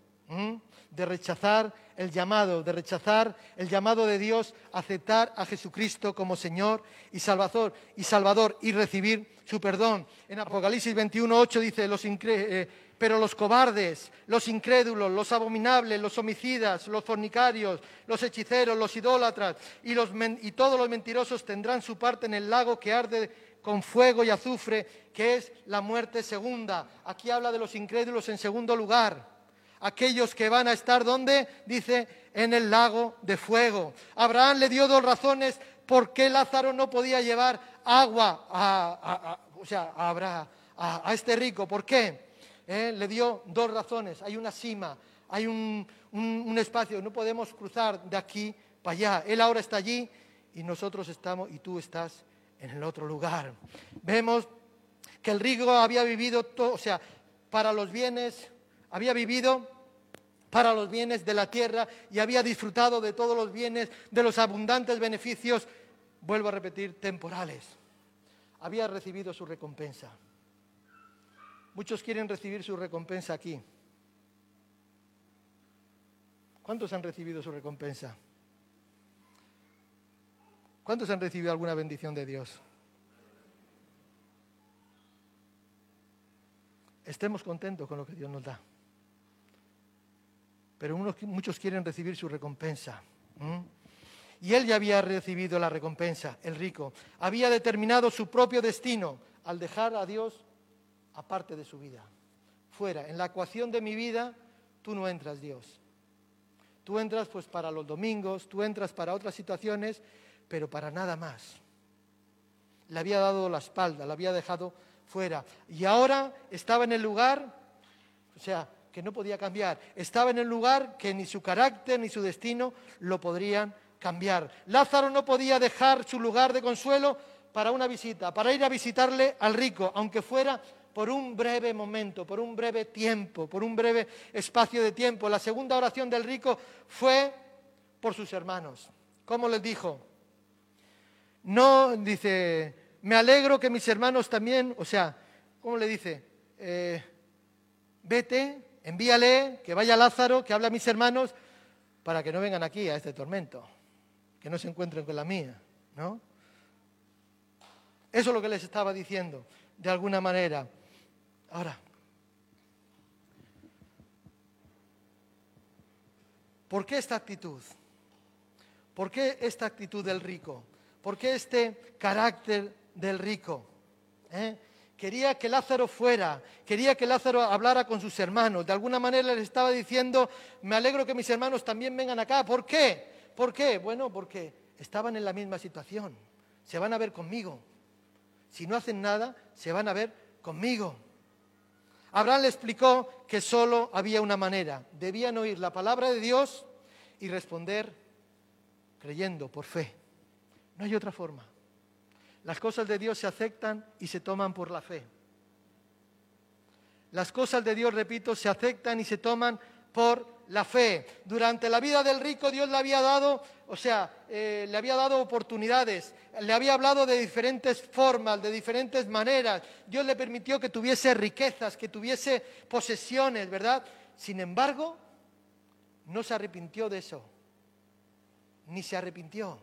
de rechazar el llamado, de rechazar el llamado de Dios, aceptar a Jesucristo como Señor y Salvador y Salvador y recibir su perdón. En Apocalipsis 21:8 dice los eh, pero los cobardes, los incrédulos, los abominables, los homicidas, los fornicarios, los hechiceros, los idólatras y, y todos los mentirosos tendrán su parte en el lago que arde con fuego y azufre, que es la muerte segunda. Aquí habla de los incrédulos en segundo lugar. Aquellos que van a estar donde? Dice, en el lago de fuego. Abraham le dio dos razones por qué Lázaro no podía llevar agua a, o sea, a, a este rico. ¿Por qué? ¿Eh? le dio dos razones. Hay una cima, hay un, espacio, no podemos cruzar de aquí para allá. Él ahora está allí y nosotros estamos y tú estás en el otro lugar. Vemos que el rico había vivido, todo, o sea, para los bienes, había vivido para los bienes de la tierra y había disfrutado de todos los bienes, de los abundantes beneficios, vuelvo a repetir, temporales. Había recibido su recompensa. Muchos quieren recibir su recompensa aquí. ¿Cuántos han recibido su recompensa? ¿Cuántos han recibido alguna bendición de Dios? Estemos contentos con lo que Dios nos da. Pero muchos quieren recibir su recompensa. Y él ya había recibido la recompensa, el rico. Había determinado su propio destino al dejar a Dios aparte de su vida. Fuera, en la ecuación de mi vida, tú no entras, Dios. Tú entras pues para los domingos, tú entras para otras situaciones, pero para nada más. Le había dado la espalda, la había dejado fuera. Y ahora estaba en el lugar, o sea, que no podía cambiar. Estaba en el lugar que ni su carácter ni su destino lo podrían cambiar. Lázaro no podía dejar su lugar de consuelo para una visita, para ir a visitarle al rico, aunque fuera por un breve momento, por un breve tiempo, por un breve espacio de tiempo. La segunda oración del rico fue por sus hermanos. ¿Cómo les dijo? No, dice, me alegro que mis hermanos también, o sea, ¿cómo le dice? Eh, vete, envíale, que vaya Lázaro, que hable a mis hermanos, para que no vengan aquí a este tormento, que no se encuentren con la mía, ¿no? Eso es lo que les estaba diciendo, de alguna manera. Ahora, ¿por qué esta actitud? ¿Por qué esta actitud del rico? ¿Por qué este carácter del rico? ¿Eh? Quería que Lázaro fuera, quería que Lázaro hablara con sus hermanos. De alguna manera les estaba diciendo, me alegro que mis hermanos también vengan acá. ¿Por qué? ¿Por qué? Bueno, porque estaban en la misma situación. Se van a ver conmigo. Si no hacen nada, se van a ver conmigo. Abraham le explicó que solo había una manera. Debían oír la palabra de Dios y responder creyendo por fe. No hay otra forma. Las cosas de Dios se aceptan y se toman por la fe. Las cosas de Dios, repito, se aceptan y se toman por la fe. Durante la vida del rico Dios le había dado, o sea, eh, le había dado oportunidades, le había hablado de diferentes formas, de diferentes maneras. Dios le permitió que tuviese riquezas, que tuviese posesiones, ¿verdad? Sin embargo, no se arrepintió de eso, ni se arrepintió.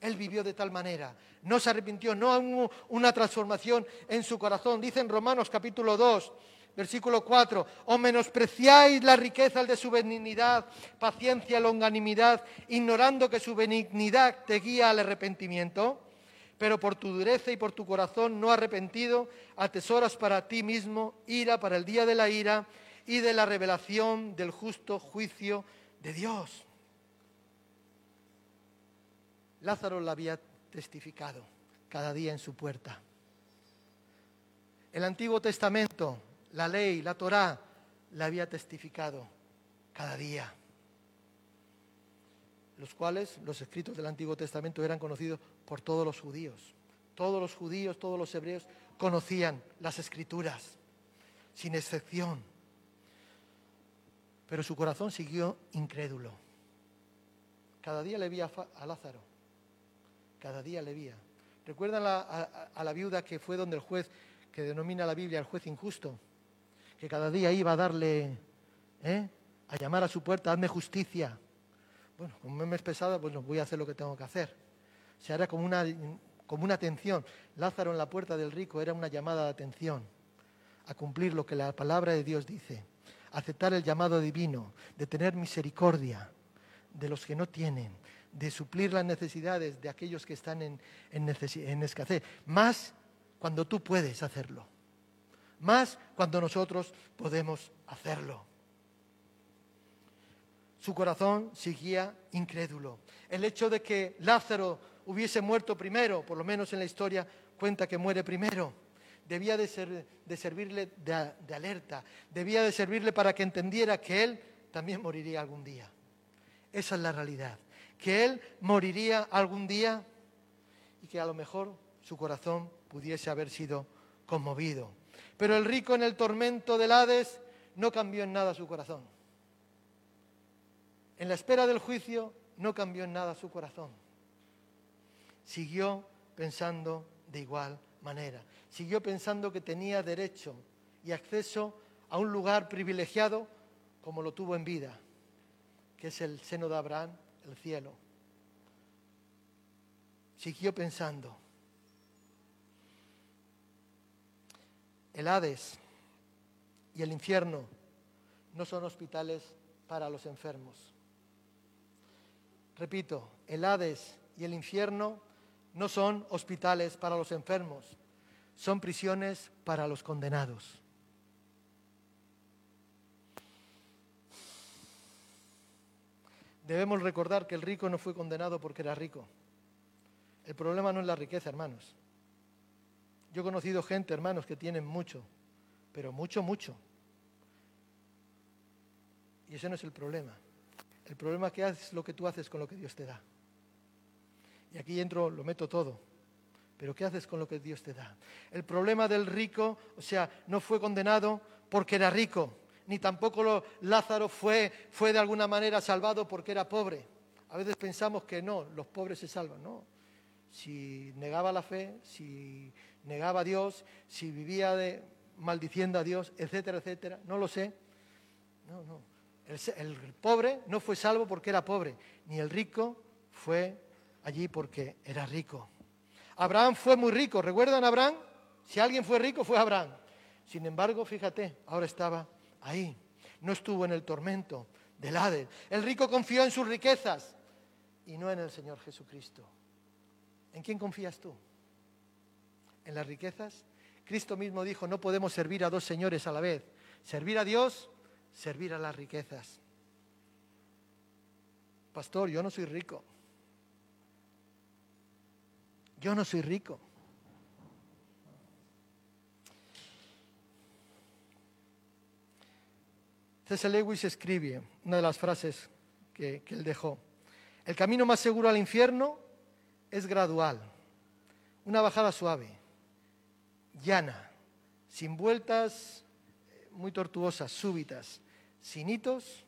Él vivió de tal manera, no se arrepintió, no hubo una transformación en su corazón. Dice en Romanos capítulo 2, Versículo 4, o menospreciáis la riqueza de su benignidad, paciencia, longanimidad, ignorando que su benignidad te guía al arrepentimiento, pero por tu dureza y por tu corazón no arrepentido, atesoras para ti mismo ira para el día de la ira y de la revelación del justo juicio de Dios. Lázaro la había testificado cada día en su puerta. El Antiguo Testamento la ley, la Torá, la había testificado cada día. Los cuales, los escritos del Antiguo Testamento eran conocidos por todos los judíos. Todos los judíos, todos los hebreos conocían las escrituras, sin excepción. Pero su corazón siguió incrédulo. Cada día le veía a Lázaro. Cada día le veía. ¿Recuerdan a, a la viuda que fue donde el juez, que denomina la Biblia el juez injusto? Que cada día iba a darle, ¿eh? a llamar a su puerta, hazme justicia. Bueno, como me es pesada, pues no, voy a hacer lo que tengo que hacer. Se hará como una, como una atención. Lázaro en la puerta del rico era una llamada de atención a cumplir lo que la palabra de Dios dice, aceptar el llamado divino, de tener misericordia de los que no tienen, de suplir las necesidades de aquellos que están en, en, en escasez, más cuando tú puedes hacerlo más cuando nosotros podemos hacerlo. Su corazón seguía incrédulo. El hecho de que Lázaro hubiese muerto primero, por lo menos en la historia cuenta que muere primero, debía de, servirle de, de alerta, debía de servirle para que entendiera que él también moriría algún día. Esa es la realidad, que él moriría algún día y que a lo mejor su corazón pudiese haber sido conmovido. Pero el rico en el tormento del Hades no cambió en nada su corazón. En la espera del juicio no cambió en nada su corazón. Siguió pensando de igual manera. Siguió pensando que tenía derecho y acceso a un lugar privilegiado como lo tuvo en vida, que es el seno de Abraham, el cielo. siguió pensando. El Hades y el infierno no son hospitales para los enfermos. Repito, el Hades y el infierno no son hospitales para los enfermos, son prisiones para los condenados. Debemos recordar que el rico no fue condenado porque era rico. El problema no es la riqueza, hermanos. Yo he conocido gente, hermanos, que tienen mucho, pero mucho, mucho. Y ese no es el problema. El problema es que haces lo que tú haces con lo que Dios te da. Y aquí entro, lo meto todo. Pero ¿qué haces con lo que Dios te da? El problema del rico, o sea, no fue condenado porque era rico ni tampoco Lázaro fue, fue de alguna manera salvado porque era pobre. A veces pensamos que no, los pobres se salvan, no. Si negaba la fe, si negaba a Dios, si vivía de, maldiciendo a Dios, etcétera, etcétera, no lo sé. No, no. El, pobre no fue salvo porque era pobre, ni el rico fue allí porque era rico. Abraham fue muy rico, ¿recuerdan a Abraham? Si alguien fue rico, fue Abraham. Sin embargo, fíjate, ahora estaba ahí. No estuvo en el tormento del Hades. El rico confió en sus riquezas y no en el Señor Jesucristo. ¿En quién confías tú? ¿En las riquezas? Cristo mismo dijo, no podemos servir a dos señores a la vez. Servir a Dios, servir a las riquezas. Pastor, yo no soy rico. Yo no soy rico. C.S. Lewis escribe una de las frases que, que él dejó. El camino más seguro al infierno es gradual, una bajada suave, llana, sin vueltas eh, muy tortuosas, súbitas, sin hitos,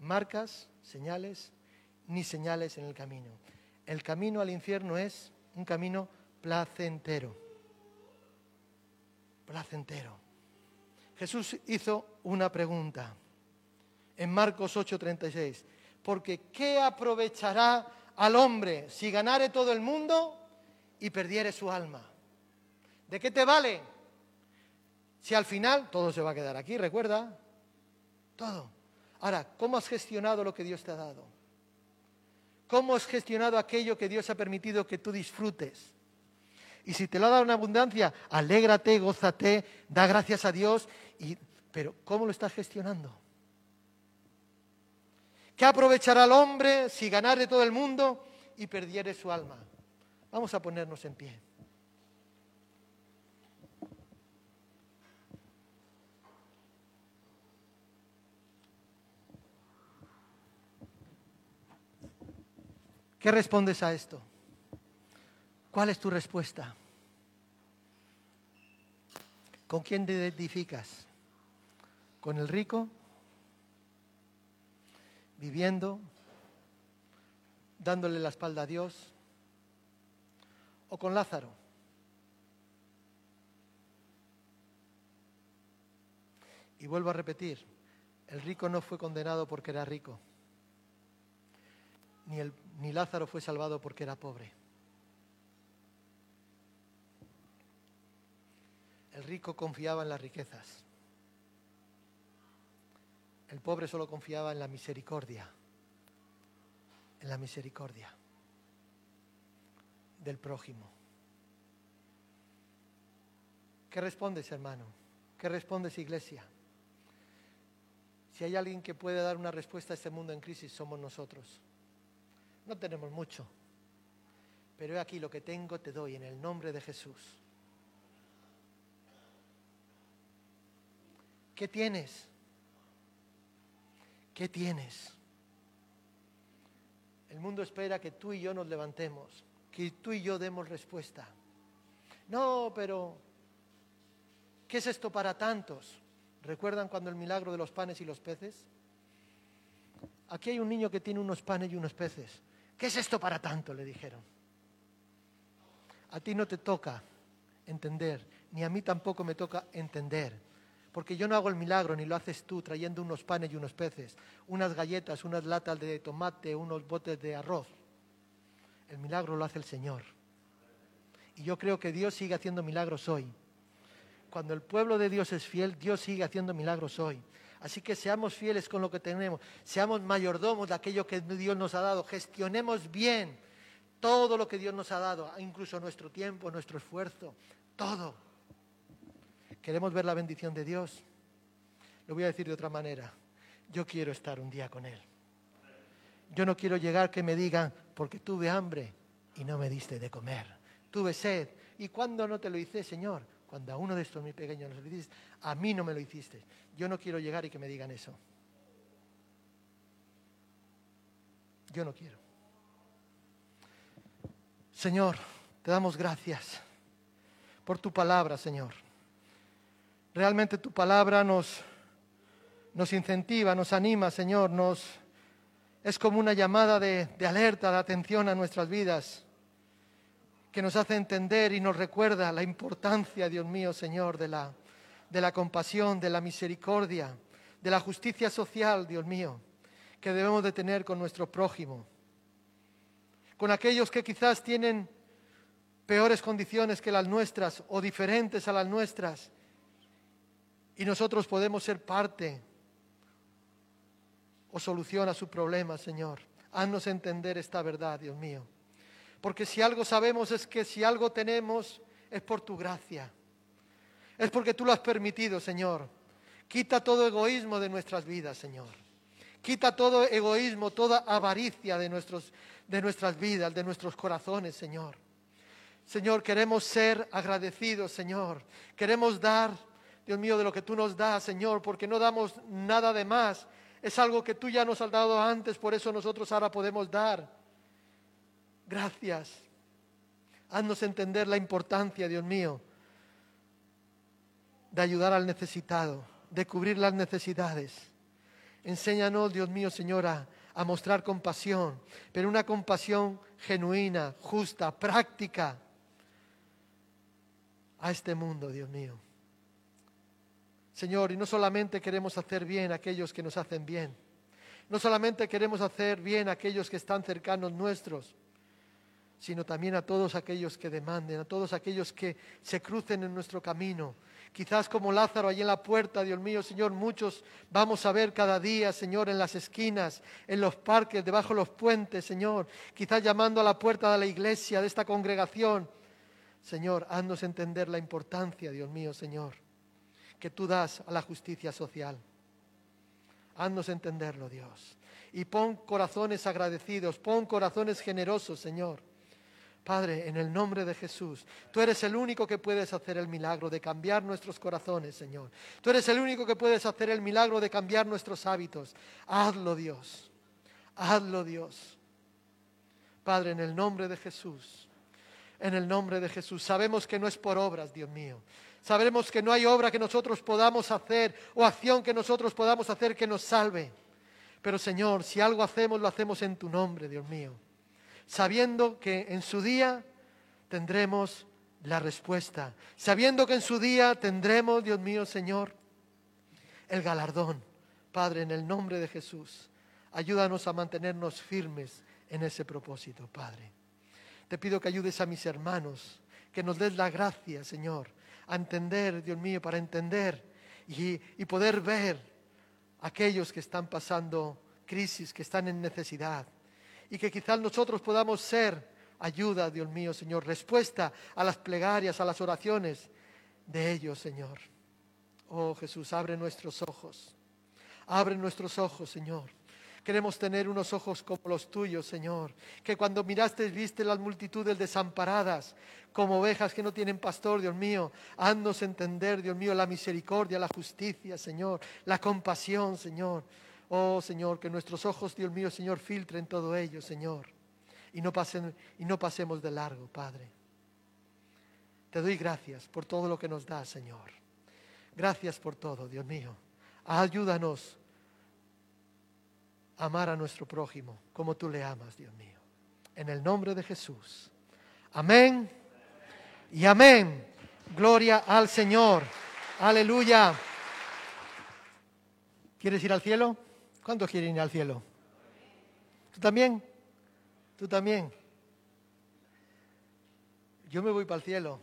marcas, señales, ni señales en el camino. El camino al infierno es un camino placentero, placentero. Jesús hizo una pregunta en Marcos 8:36, porque ¿qué aprovechará al hombre si ganare todo el mundo y perdiere su alma? ¿De qué te vale? Si al final todo se va a quedar aquí, recuerda, todo. Ahora, ¿cómo has gestionado lo que Dios te ha dado? ¿Cómo has gestionado aquello que Dios ha permitido que tú disfrutes? Y si te lo ha dado en abundancia, alégrate, gózate, da gracias a Dios pero ¿cómo lo estás gestionando? ¿Qué aprovechará el hombre si ganare todo el mundo y perdiere su alma? Vamos a ponernos en pie. ¿Qué respondes a esto? ¿Cuál es tu respuesta? ¿Con quién te identificas? ¿Con el rico? ¿Viviendo? ¿Dándole la espalda a Dios? ¿O con Lázaro? Y vuelvo a repetir, el rico no fue condenado porque era rico, ni, el, ni Lázaro fue salvado porque era pobre. El rico confiaba en las riquezas. El pobre solo confiaba en la misericordia. En la misericordia del prójimo. ¿Qué respondes, hermano? ¿Qué respondes, iglesia? Si hay alguien que puede dar una respuesta a este mundo en crisis, somos nosotros. No tenemos mucho, pero he aquí lo que tengo, te doy en el nombre de Jesús. ¿Qué tienes? ¿Qué tienes? El mundo espera que tú y yo nos levantemos, que tú y yo demos respuesta. No, pero ¿qué es esto para tantos? ¿Recuerdan cuando el milagro de los panes y los peces? Aquí hay un niño que tiene unos panes y unos peces. ¿Qué es esto para tanto? Le dijeron. A ti no te toca entender, ni a mí tampoco me toca entender porque yo no hago el milagro, ni lo haces tú trayendo unos panes y unos peces, unas galletas, unas latas de tomate, unos botes de arroz. El milagro lo hace el Señor. Y yo creo que Dios sigue haciendo milagros hoy. Cuando el pueblo de Dios es fiel, Dios sigue haciendo milagros hoy. Así que seamos fieles con lo que tenemos, seamos mayordomos de aquello que Dios nos ha dado, gestionemos bien todo lo que Dios nos ha dado, incluso nuestro tiempo, nuestro esfuerzo, todo. Queremos ver la bendición de Dios. Lo voy a decir de otra manera. Yo quiero estar un día con Él. Yo no quiero llegar que me digan, porque tuve hambre y no me diste de comer. Tuve sed. ¿Y cuándo no te lo hice, Señor? Cuando a uno de estos mis pequeños no lo hiciste, a mí no me lo hiciste. Yo no quiero llegar y que me digan eso. Yo no quiero. Señor, te damos gracias por tu palabra, Señor. Realmente tu palabra nos, nos incentiva, nos anima, Señor, nos, es como una llamada de, de alerta, de atención a nuestras vidas, que nos hace entender y nos recuerda la importancia, Dios mío, Señor, de la, de la compasión, de la misericordia, de la justicia social, Dios mío, que debemos de tener con nuestro prójimo, con aquellos que quizás tienen peores condiciones que las nuestras o diferentes a las nuestras y nosotros podemos ser parte o solución a su problema, Señor. Haznos entender esta verdad, Dios mío. Porque si algo sabemos es que si algo tenemos es por tu gracia. Es porque tú lo has permitido, Señor. Quita todo egoísmo de nuestras vidas, Señor. Quita todo egoísmo, toda avaricia de, nuestros, de nuestras vidas, de nuestros corazones, Señor. Señor, queremos ser agradecidos, Señor. Queremos dar Dios mío, de lo que tú nos das, Señor, porque no damos nada de más. Es algo que tú ya nos has dado antes, por eso nosotros ahora podemos dar. Gracias. Haznos entender la importancia, Dios mío, de ayudar al necesitado, de cubrir las necesidades. Enséñanos, Dios mío, Señora, a mostrar compasión, pero una compasión genuina, justa, práctica a este mundo, Dios mío. Señor, y no solamente queremos hacer bien a aquellos que nos hacen bien, no solamente queremos hacer bien a aquellos que están cercanos nuestros, sino también a todos aquellos que demanden, a todos aquellos que se crucen en nuestro camino. Quizás como Lázaro allí en la puerta, Dios mío, Señor, muchos vamos a ver cada día, Señor, en las esquinas, en los parques, debajo de los puentes, Señor, quizás llamando a la puerta de la iglesia, de esta congregación. Señor, haznos entender la importancia, Dios mío, Señor, que tú das a la justicia social. Haznos entenderlo, Dios. Y pon corazones agradecidos, pon corazones generosos, Señor. Padre, en el nombre de Jesús, tú eres el único que puedes hacer el milagro de cambiar nuestros corazones, Señor. Tú eres el único que puedes hacer el milagro de cambiar nuestros hábitos. Hazlo, Dios. Hazlo, Dios. Padre, en el nombre de Jesús. En el nombre de Jesús. Sabemos que no es por obras, Dios mío. Sabremos que no hay obra que nosotros podamos hacer o acción que nosotros podamos hacer que nos salve. Pero Señor, si algo hacemos, lo hacemos en tu nombre, Dios mío. Sabiendo que en su día tendremos la respuesta. Sabiendo que en su día tendremos, Dios mío, Señor, el galardón. Padre, en el nombre de Jesús, ayúdanos a mantenernos firmes en ese propósito, Padre. Te pido que ayudes a mis hermanos, que nos des la gracia, Señor, a entender, Dios mío, para entender y, y poder ver aquellos que están pasando crisis, que están en necesidad. Y que quizás nosotros podamos ser ayuda, Dios mío, Señor, respuesta a las plegarias, a las oraciones de ellos, Señor. Oh Jesús, abre nuestros ojos. Abre nuestros ojos, Señor. Queremos tener unos ojos como los tuyos, Señor. Que cuando miraste viste las multitudes desamparadas, como ovejas que no tienen pastor, Dios mío. Haznos entender, Dios mío, la misericordia, la justicia, Señor. La compasión, Señor. Oh, Señor, que nuestros ojos, Dios mío, Señor, filtren todo ello, Señor. Y no, pasen, y no pasemos de largo, Padre. Te doy gracias por todo lo que nos das, Señor. Gracias por todo, Dios mío. Ayúdanos amar a nuestro prójimo como tú le amas, Dios mío. En el nombre de Jesús. Amén y amén. Gloria al Señor. Aleluya. ¿Quieres ir al cielo? ¿Cuántos quieren ir al cielo? ¿Tú también? ¿Tú también? Yo me voy para el cielo.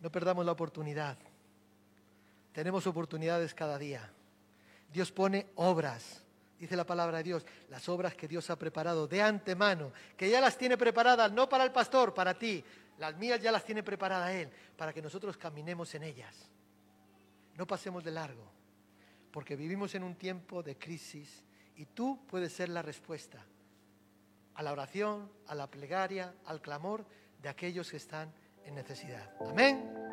No perdamos la oportunidad. Tenemos oportunidades cada día. Dios pone obras, dice la palabra de Dios, las obras que Dios ha preparado de antemano, que ya las tiene preparadas, no para el pastor, para ti. Las mías ya las tiene preparadas Él, para que nosotros caminemos en ellas. No pasemos de largo, porque vivimos en un tiempo de crisis y tú puedes ser la respuesta a la oración, a la plegaria, al clamor de aquellos que están en necesidad. Amén.